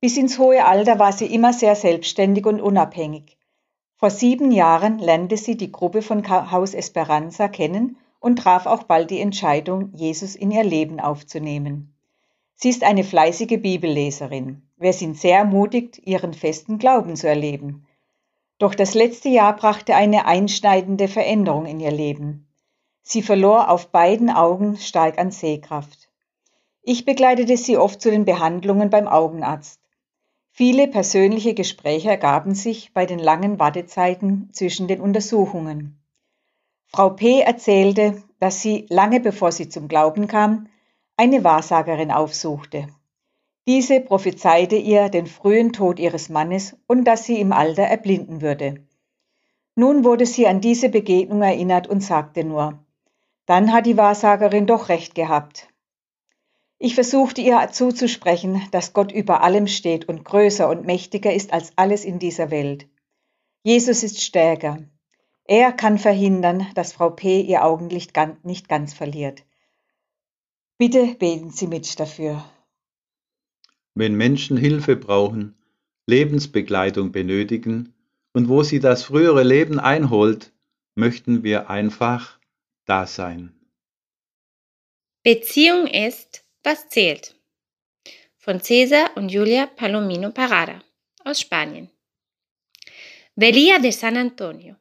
Bis ins hohe Alter war sie immer sehr selbstständig und unabhängig. Vor sieben Jahren lernte sie die Gruppe von Haus Esperanza kennen und traf auch bald die Entscheidung, Jesus in ihr Leben aufzunehmen. Sie ist eine fleißige Bibelleserin. Wir sind sehr ermutigt, ihren festen Glauben zu erleben. Doch das letzte Jahr brachte eine einschneidende Veränderung in ihr Leben. Sie verlor auf beiden Augen stark an Sehkraft. Ich begleitete sie oft zu den Behandlungen beim Augenarzt. Viele persönliche Gespräche ergaben sich bei den langen Wartezeiten zwischen den Untersuchungen. Frau P. erzählte, dass sie, lange bevor sie zum Glauben kam, eine Wahrsagerin aufsuchte. Diese prophezeite ihr den frühen Tod ihres Mannes und dass sie im Alter erblinden würde. Nun wurde sie an diese Begegnung erinnert und sagte nur, dann hat die Wahrsagerin doch recht gehabt. Ich versuchte ihr zuzusprechen, dass Gott über allem steht und größer und mächtiger ist als alles in dieser Welt. Jesus ist stärker. Er kann verhindern, dass Frau P. ihr Augenlicht nicht ganz verliert. Bitte beten Sie mit dafür. Wenn Menschen Hilfe brauchen, Lebensbegleitung benötigen und wo sie das frühere Leben einholt, möchten wir einfach da sein. Beziehung ist was zählt? Von Cesar und Julia Palomino Parada aus Spanien. Velia de San Antonio,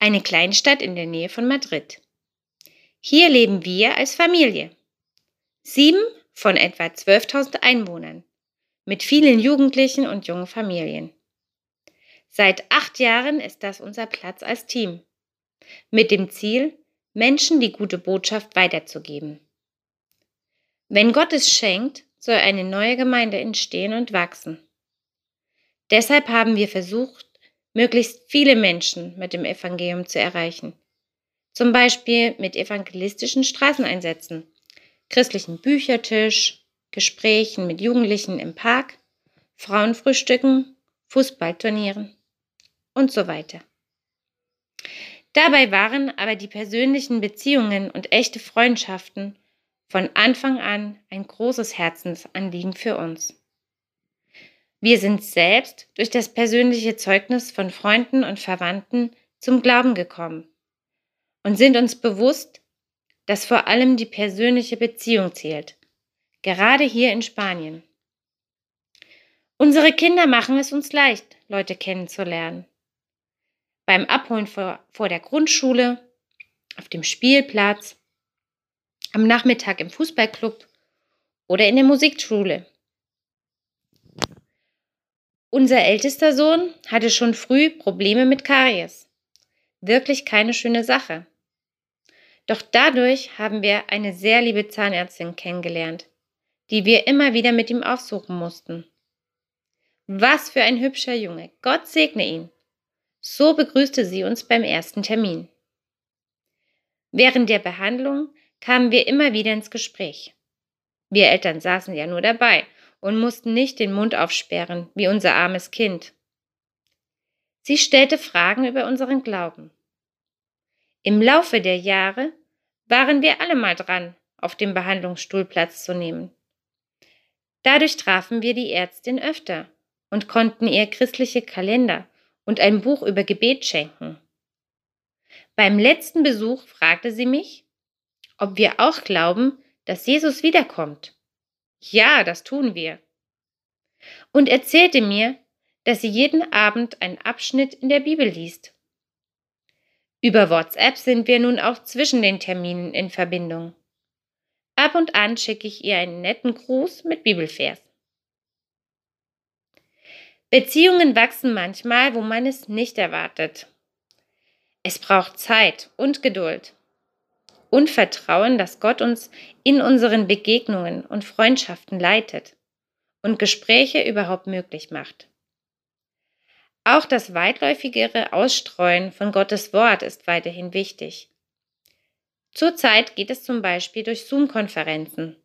eine Kleinstadt in der Nähe von Madrid. Hier leben wir als Familie. Sieben von etwa 12.000 Einwohnern, mit vielen Jugendlichen und jungen Familien. Seit acht Jahren ist das unser Platz als Team, mit dem Ziel, Menschen die gute Botschaft weiterzugeben. Wenn Gott es schenkt, soll eine neue Gemeinde entstehen und wachsen. Deshalb haben wir versucht, möglichst viele Menschen mit dem Evangelium zu erreichen. Zum Beispiel mit evangelistischen Straßeneinsätzen, christlichen Büchertisch, Gesprächen mit Jugendlichen im Park, Frauenfrühstücken, Fußballturnieren und so weiter. Dabei waren aber die persönlichen Beziehungen und echte Freundschaften von Anfang an ein großes Herzensanliegen für uns. Wir sind selbst durch das persönliche Zeugnis von Freunden und Verwandten zum Glauben gekommen und sind uns bewusst, dass vor allem die persönliche Beziehung zählt, gerade hier in Spanien. Unsere Kinder machen es uns leicht, Leute kennenzulernen. Beim Abholen vor, vor der Grundschule, auf dem Spielplatz, am Nachmittag im Fußballclub oder in der Musikschule. Unser ältester Sohn hatte schon früh Probleme mit Karies. Wirklich keine schöne Sache. Doch dadurch haben wir eine sehr liebe Zahnärztin kennengelernt, die wir immer wieder mit ihm aufsuchen mussten. Was für ein hübscher Junge. Gott segne ihn. So begrüßte sie uns beim ersten Termin. Während der Behandlung kamen wir immer wieder ins Gespräch. Wir Eltern saßen ja nur dabei und mussten nicht den Mund aufsperren, wie unser armes Kind. Sie stellte Fragen über unseren Glauben. Im Laufe der Jahre waren wir alle mal dran, auf dem Behandlungsstuhl Platz zu nehmen. Dadurch trafen wir die Ärztin öfter und konnten ihr christliche Kalender und ein Buch über Gebet schenken. Beim letzten Besuch fragte sie mich, ob wir auch glauben, dass Jesus wiederkommt. Ja, das tun wir. Und erzählte mir, dass sie jeden Abend einen Abschnitt in der Bibel liest. Über WhatsApp sind wir nun auch zwischen den Terminen in Verbindung. Ab und an schicke ich ihr einen netten Gruß mit Bibelvers. Beziehungen wachsen manchmal, wo man es nicht erwartet. Es braucht Zeit und Geduld und Vertrauen, dass Gott uns in unseren Begegnungen und Freundschaften leitet und Gespräche überhaupt möglich macht. Auch das weitläufigere Ausstreuen von Gottes Wort ist weiterhin wichtig. Zurzeit geht es zum Beispiel durch Zoom-Konferenzen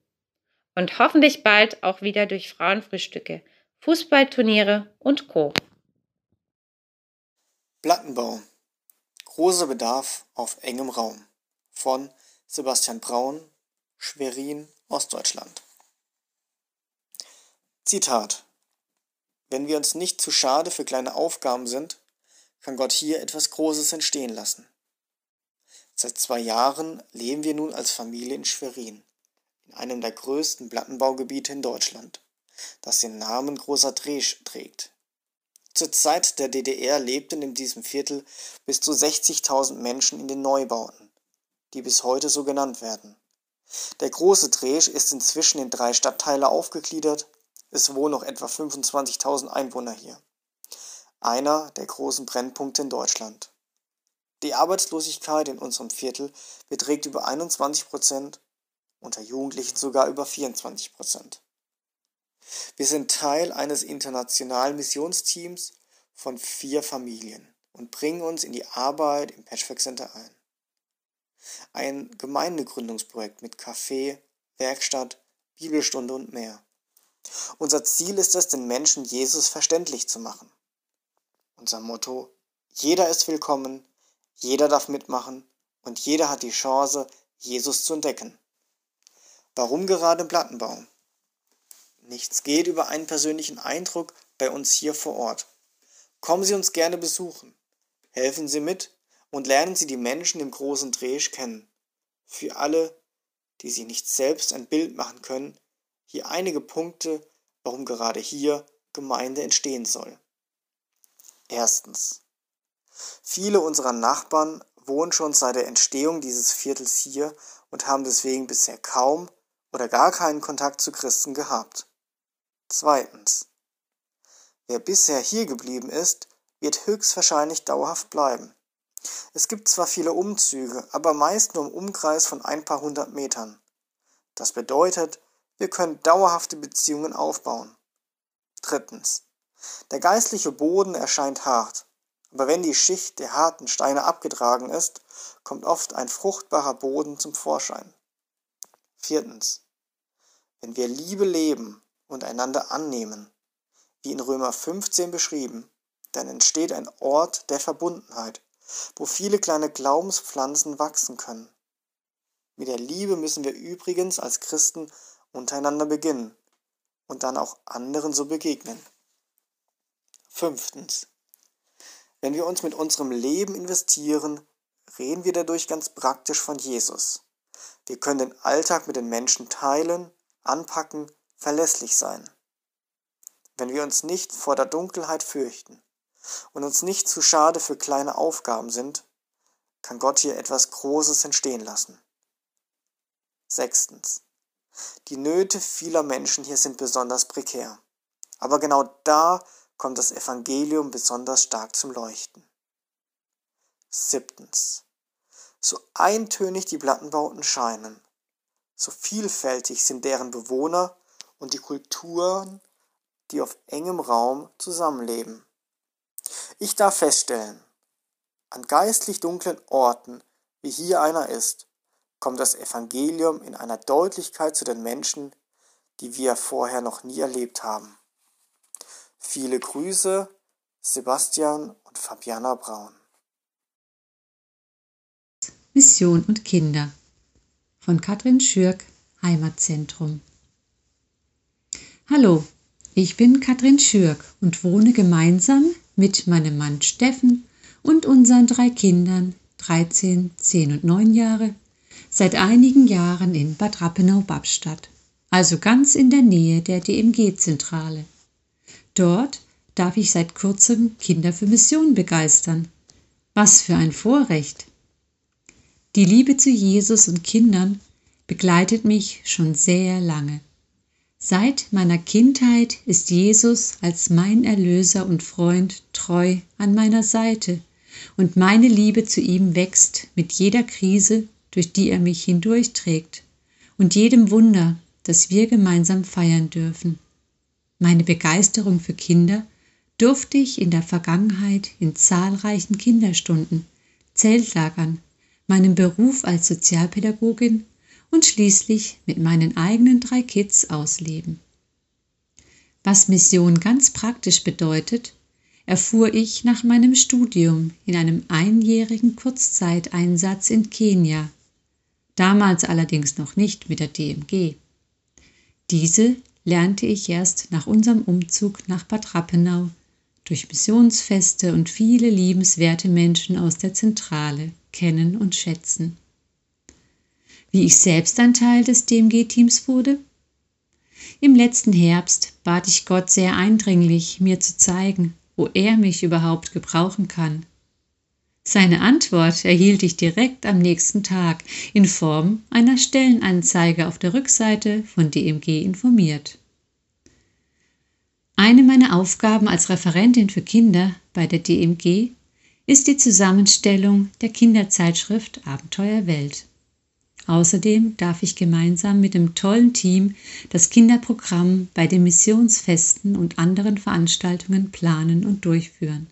und hoffentlich bald auch wieder durch Frauenfrühstücke, Fußballturniere und Co. Plattenbau. Großer Bedarf auf engem Raum. Von Sebastian Braun, Schwerin, Ostdeutschland. Zitat wenn wir uns nicht zu schade für kleine Aufgaben sind, kann Gott hier etwas Großes entstehen lassen. Seit zwei Jahren leben wir nun als Familie in Schwerin, in einem der größten Plattenbaugebiete in Deutschland, das den Namen Großer Dresch trägt. Zur Zeit der DDR lebten in diesem Viertel bis zu 60.000 Menschen in den Neubauten, die bis heute so genannt werden. Der Große Dresch ist inzwischen in drei Stadtteile aufgegliedert es wohnen noch etwa 25.000 Einwohner hier. Einer der großen Brennpunkte in Deutschland. Die Arbeitslosigkeit in unserem Viertel beträgt über 21 Prozent, unter Jugendlichen sogar über 24 Prozent. Wir sind Teil eines internationalen Missionsteams von vier Familien und bringen uns in die Arbeit im Patchwork Center ein. Ein Gemeindegründungsprojekt mit Café, Werkstatt, Bibelstunde und mehr. Unser Ziel ist es, den Menschen Jesus verständlich zu machen. Unser Motto, jeder ist willkommen, jeder darf mitmachen und jeder hat die Chance, Jesus zu entdecken. Warum gerade Plattenbau? Nichts geht über einen persönlichen Eindruck bei uns hier vor Ort. Kommen Sie uns gerne besuchen. Helfen Sie mit und lernen Sie die Menschen im großen Dresch kennen. Für alle, die sich nicht selbst ein Bild machen können, hier einige Punkte, warum gerade hier Gemeinde entstehen soll. Erstens. Viele unserer Nachbarn wohnen schon seit der Entstehung dieses Viertels hier und haben deswegen bisher kaum oder gar keinen Kontakt zu Christen gehabt. Zweitens. Wer bisher hier geblieben ist, wird höchstwahrscheinlich dauerhaft bleiben. Es gibt zwar viele Umzüge, aber meist nur im Umkreis von ein paar hundert Metern. Das bedeutet, wir können dauerhafte Beziehungen aufbauen. Drittens. Der geistliche Boden erscheint hart, aber wenn die Schicht der harten Steine abgetragen ist, kommt oft ein fruchtbarer Boden zum Vorschein. Viertens. Wenn wir Liebe leben und einander annehmen, wie in Römer 15 beschrieben, dann entsteht ein Ort der Verbundenheit, wo viele kleine Glaubenspflanzen wachsen können. Mit der Liebe müssen wir übrigens als Christen untereinander beginnen und dann auch anderen so begegnen. Fünftens. Wenn wir uns mit unserem Leben investieren, reden wir dadurch ganz praktisch von Jesus. Wir können den Alltag mit den Menschen teilen, anpacken, verlässlich sein. Wenn wir uns nicht vor der Dunkelheit fürchten und uns nicht zu schade für kleine Aufgaben sind, kann Gott hier etwas Großes entstehen lassen. Sechstens. Die Nöte vieler Menschen hier sind besonders prekär. Aber genau da kommt das Evangelium besonders stark zum Leuchten. Siebtens. So eintönig die Plattenbauten scheinen, so vielfältig sind deren Bewohner und die Kulturen, die auf engem Raum zusammenleben. Ich darf feststellen, an geistlich dunklen Orten, wie hier einer ist, kommt das Evangelium in einer Deutlichkeit zu den Menschen, die wir vorher noch nie erlebt haben. Viele Grüße, Sebastian und Fabiana Braun. Mission und Kinder von Katrin Schürk, Heimatzentrum. Hallo, ich bin Katrin Schürk und wohne gemeinsam mit meinem Mann Steffen und unseren drei Kindern 13, 10 und 9 Jahre, seit einigen Jahren in Bad Rappenau-Babstadt, also ganz in der Nähe der DMG-Zentrale. Dort darf ich seit kurzem Kinder für Mission begeistern. Was für ein Vorrecht! Die Liebe zu Jesus und Kindern begleitet mich schon sehr lange. Seit meiner Kindheit ist Jesus als mein Erlöser und Freund treu an meiner Seite und meine Liebe zu ihm wächst mit jeder Krise, durch die er mich hindurchträgt und jedem Wunder, das wir gemeinsam feiern dürfen. Meine Begeisterung für Kinder durfte ich in der Vergangenheit in zahlreichen Kinderstunden, Zeltlagern, meinem Beruf als Sozialpädagogin und schließlich mit meinen eigenen drei Kids ausleben. Was Mission ganz praktisch bedeutet, erfuhr ich nach meinem Studium in einem einjährigen Kurzzeiteinsatz in Kenia, damals allerdings noch nicht mit der DMG. Diese lernte ich erst nach unserem Umzug nach Bad Rappenau durch Missionsfeste und viele liebenswerte Menschen aus der Zentrale kennen und schätzen. Wie ich selbst ein Teil des DMG-Teams wurde? Im letzten Herbst bat ich Gott sehr eindringlich, mir zu zeigen, wo er mich überhaupt gebrauchen kann. Seine Antwort erhielt ich direkt am nächsten Tag in Form einer Stellenanzeige auf der Rückseite von DMG informiert. Eine meiner Aufgaben als Referentin für Kinder bei der DMG ist die Zusammenstellung der Kinderzeitschrift Abenteuer Welt. Außerdem darf ich gemeinsam mit dem tollen Team das Kinderprogramm bei den Missionsfesten und anderen Veranstaltungen planen und durchführen.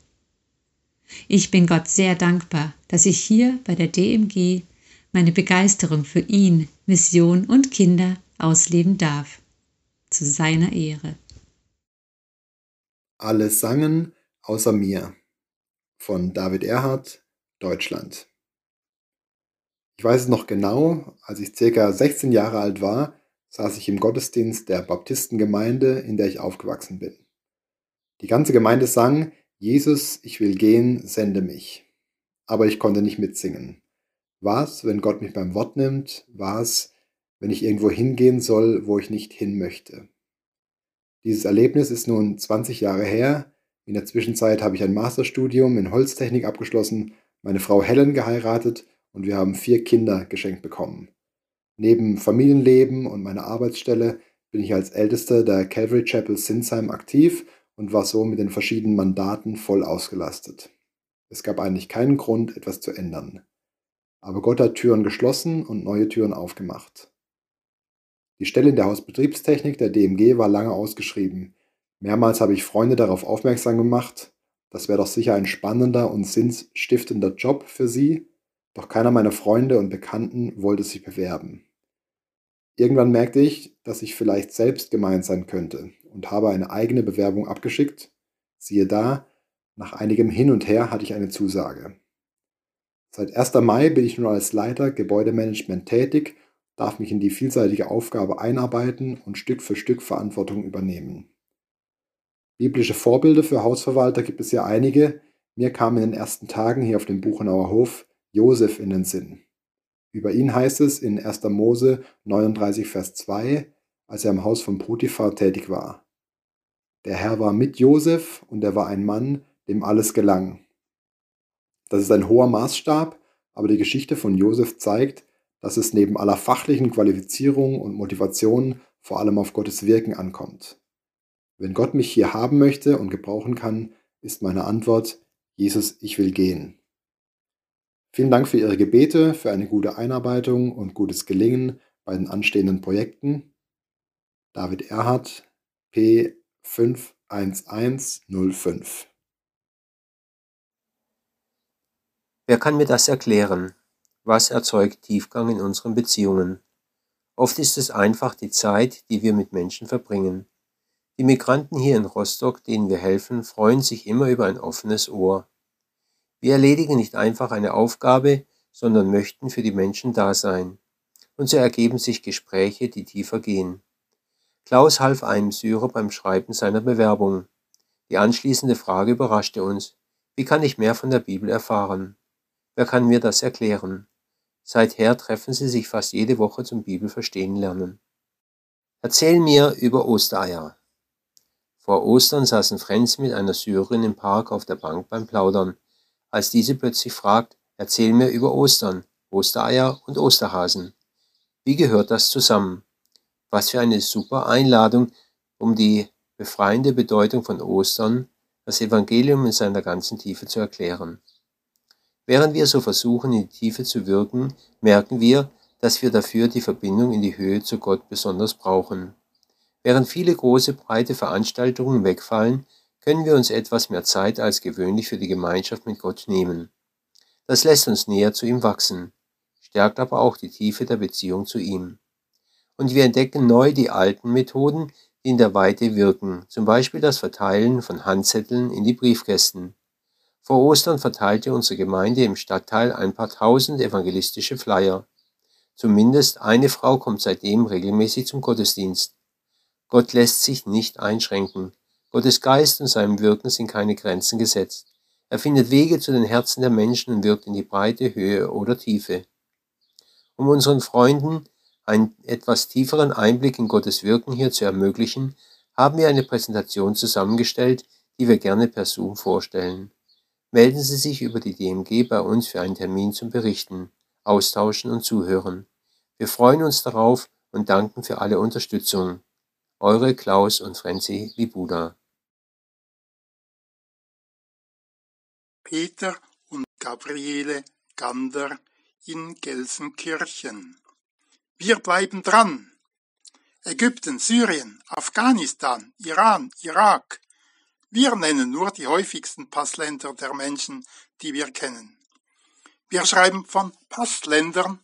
Ich bin Gott sehr dankbar, dass ich hier bei der DMG meine Begeisterung für ihn, Mission und Kinder ausleben darf. Zu seiner Ehre. Alle sangen außer mir von David Erhardt, Deutschland. Ich weiß es noch genau, als ich circa 16 Jahre alt war, saß ich im Gottesdienst der Baptistengemeinde, in der ich aufgewachsen bin. Die ganze Gemeinde sang, Jesus, ich will gehen, sende mich. Aber ich konnte nicht mitsingen. Was, wenn Gott mich beim Wort nimmt? Was, wenn ich irgendwo hingehen soll, wo ich nicht hin möchte? Dieses Erlebnis ist nun 20 Jahre her. In der Zwischenzeit habe ich ein Masterstudium in Holztechnik abgeschlossen, meine Frau Helen geheiratet und wir haben vier Kinder geschenkt bekommen. Neben Familienleben und meiner Arbeitsstelle bin ich als Ältester der Calvary Chapel Sinsheim aktiv und war so mit den verschiedenen Mandaten voll ausgelastet. Es gab eigentlich keinen Grund, etwas zu ändern. Aber Gott hat Türen geschlossen und neue Türen aufgemacht. Die Stelle in der Hausbetriebstechnik der DMG war lange ausgeschrieben. Mehrmals habe ich Freunde darauf aufmerksam gemacht, das wäre doch sicher ein spannender und sinnstiftender Job für sie, doch keiner meiner Freunde und Bekannten wollte sich bewerben. Irgendwann merkte ich, dass ich vielleicht selbst gemeint sein könnte und habe eine eigene Bewerbung abgeschickt. Siehe da, nach einigem Hin und Her hatte ich eine Zusage. Seit 1. Mai bin ich nun als Leiter Gebäudemanagement tätig, darf mich in die vielseitige Aufgabe einarbeiten und Stück für Stück Verantwortung übernehmen. Biblische Vorbilder für Hausverwalter gibt es ja einige. Mir kam in den ersten Tagen hier auf dem Buchenauer Hof Josef in den Sinn. Über ihn heißt es in 1. Mose 39, Vers 2, als er im Haus von Potiphar tätig war. Der Herr war mit Josef und er war ein Mann, dem alles gelang. Das ist ein hoher Maßstab, aber die Geschichte von Josef zeigt, dass es neben aller fachlichen Qualifizierung und Motivation vor allem auf Gottes Wirken ankommt. Wenn Gott mich hier haben möchte und gebrauchen kann, ist meine Antwort, Jesus, ich will gehen. Vielen Dank für Ihre Gebete, für eine gute Einarbeitung und gutes Gelingen bei den anstehenden Projekten. David Erhardt, P 51105. Wer kann mir das erklären? Was erzeugt Tiefgang in unseren Beziehungen? Oft ist es einfach die Zeit, die wir mit Menschen verbringen. Die Migranten hier in Rostock, denen wir helfen, freuen sich immer über ein offenes Ohr. Wir erledigen nicht einfach eine Aufgabe, sondern möchten für die Menschen da sein. Und so ergeben sich Gespräche, die tiefer gehen. Klaus half einem Syrer beim Schreiben seiner Bewerbung. Die anschließende Frage überraschte uns. Wie kann ich mehr von der Bibel erfahren? Wer kann mir das erklären? Seither treffen sie sich fast jede Woche zum Bibelverstehen lernen. Erzähl mir über Ostereier. Vor Ostern saßen Franz mit einer Syrerin im Park auf der Bank beim Plaudern, als diese plötzlich fragt, erzähl mir über Ostern, Ostereier und Osterhasen. Wie gehört das zusammen? Was für eine super Einladung, um die befreiende Bedeutung von Ostern, das Evangelium in seiner ganzen Tiefe zu erklären. Während wir so versuchen, in die Tiefe zu wirken, merken wir, dass wir dafür die Verbindung in die Höhe zu Gott besonders brauchen. Während viele große, breite Veranstaltungen wegfallen, können wir uns etwas mehr Zeit als gewöhnlich für die Gemeinschaft mit Gott nehmen. Das lässt uns näher zu ihm wachsen, stärkt aber auch die Tiefe der Beziehung zu ihm. Und wir entdecken neu die alten Methoden, die in der Weite wirken, zum Beispiel das Verteilen von Handzetteln in die Briefkästen. Vor Ostern verteilte unsere Gemeinde im Stadtteil ein paar tausend evangelistische Flyer. Zumindest eine Frau kommt seitdem regelmäßig zum Gottesdienst. Gott lässt sich nicht einschränken. Gottes Geist und seinem Wirken sind keine Grenzen gesetzt. Er findet Wege zu den Herzen der Menschen und wirkt in die Breite, Höhe oder Tiefe. Um unseren Freunden einen etwas tieferen Einblick in Gottes Wirken hier zu ermöglichen, haben wir eine Präsentation zusammengestellt, die wir gerne per Zoom vorstellen. Melden Sie sich über die DMG bei uns für einen Termin zum Berichten, Austauschen und Zuhören. Wir freuen uns darauf und danken für alle Unterstützung. Eure Klaus und Franzi Libuda. Peter und Gabriele Gander in Gelsenkirchen. Wir bleiben dran. Ägypten, Syrien, Afghanistan, Iran, Irak. Wir nennen nur die häufigsten Passländer der Menschen, die wir kennen. Wir schreiben von Passländern,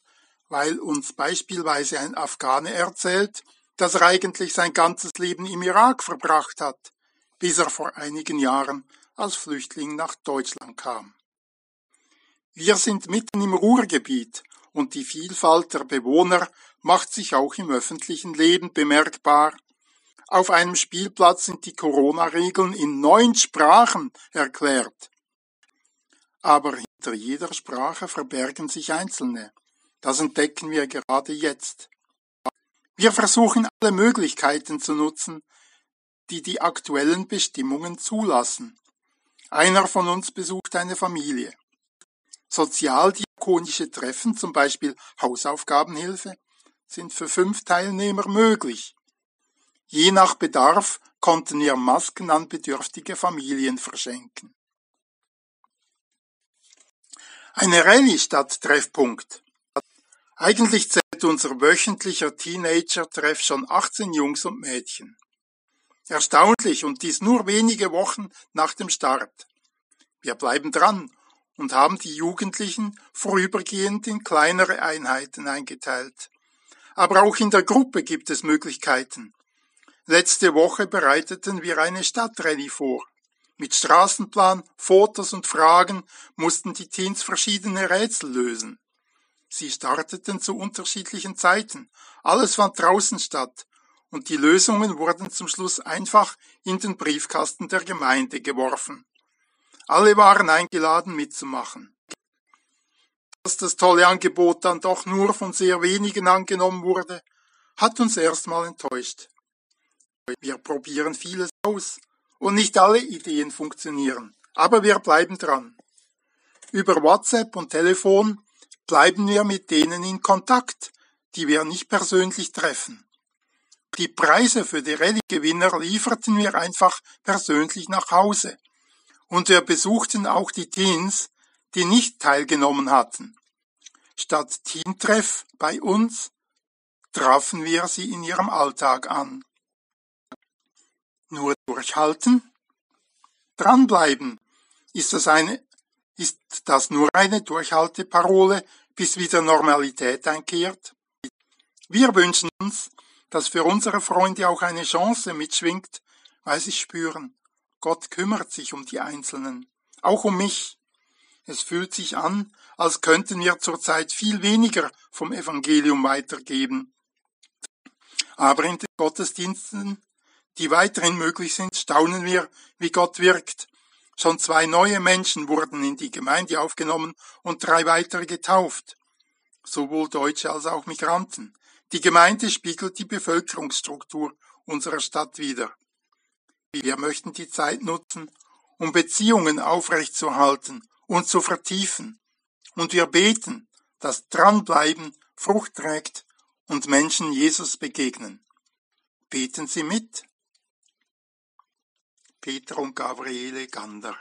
weil uns beispielsweise ein Afghane erzählt, dass er eigentlich sein ganzes Leben im Irak verbracht hat, bis er vor einigen Jahren als Flüchtling nach Deutschland kam. Wir sind mitten im Ruhrgebiet und die Vielfalt der Bewohner macht sich auch im öffentlichen Leben bemerkbar. Auf einem Spielplatz sind die Corona-Regeln in neun Sprachen erklärt. Aber hinter jeder Sprache verbergen sich einzelne. Das entdecken wir gerade jetzt. Wir versuchen alle Möglichkeiten zu nutzen, die die aktuellen Bestimmungen zulassen. Einer von uns besucht eine Familie. Sozialdiakonische Treffen, zum Beispiel Hausaufgabenhilfe, sind für fünf Teilnehmer möglich. Je nach Bedarf konnten wir Masken an bedürftige Familien verschenken. Eine Rallye statt Treffpunkt. Eigentlich zählt unser wöchentlicher Teenager-Treff schon 18 Jungs und Mädchen. Erstaunlich und dies nur wenige Wochen nach dem Start. Wir bleiben dran und haben die Jugendlichen vorübergehend in kleinere Einheiten eingeteilt. Aber auch in der Gruppe gibt es Möglichkeiten. Letzte Woche bereiteten wir eine Stadtrallye vor. Mit Straßenplan, Fotos und Fragen mussten die Teens verschiedene Rätsel lösen. Sie starteten zu unterschiedlichen Zeiten. Alles fand draußen statt. Und die Lösungen wurden zum Schluss einfach in den Briefkasten der Gemeinde geworfen. Alle waren eingeladen mitzumachen. Dass das tolle Angebot dann doch nur von sehr wenigen angenommen wurde, hat uns erstmal enttäuscht. Wir probieren vieles aus und nicht alle Ideen funktionieren, aber wir bleiben dran. Über WhatsApp und Telefon bleiben wir mit denen in Kontakt, die wir nicht persönlich treffen. Die Preise für die Rallye-Gewinner lieferten wir einfach persönlich nach Hause und wir besuchten auch die Teens, die nicht teilgenommen hatten. Statt Teamtreff bei uns trafen wir sie in ihrem Alltag an. Nur durchhalten? Dranbleiben. Ist das eine, ist das nur eine Durchhalteparole, bis wieder Normalität einkehrt? Wir wünschen uns, dass für unsere Freunde auch eine Chance mitschwingt, weil sie spüren, Gott kümmert sich um die Einzelnen, auch um mich. Es fühlt sich an, als könnten wir zurzeit viel weniger vom Evangelium weitergeben. Aber in den Gottesdiensten, die weiterhin möglich sind, staunen wir, wie Gott wirkt, Schon zwei neue Menschen wurden in die Gemeinde aufgenommen und drei weitere getauft, sowohl Deutsche als auch Migranten. Die Gemeinde spiegelt die Bevölkerungsstruktur unserer Stadt wider. Wir möchten die Zeit nutzen, um Beziehungen aufrechtzuerhalten und zu vertiefen. Und wir beten, dass Dranbleiben Frucht trägt und Menschen Jesus begegnen. Beten Sie mit. Peter und Gabriele Gander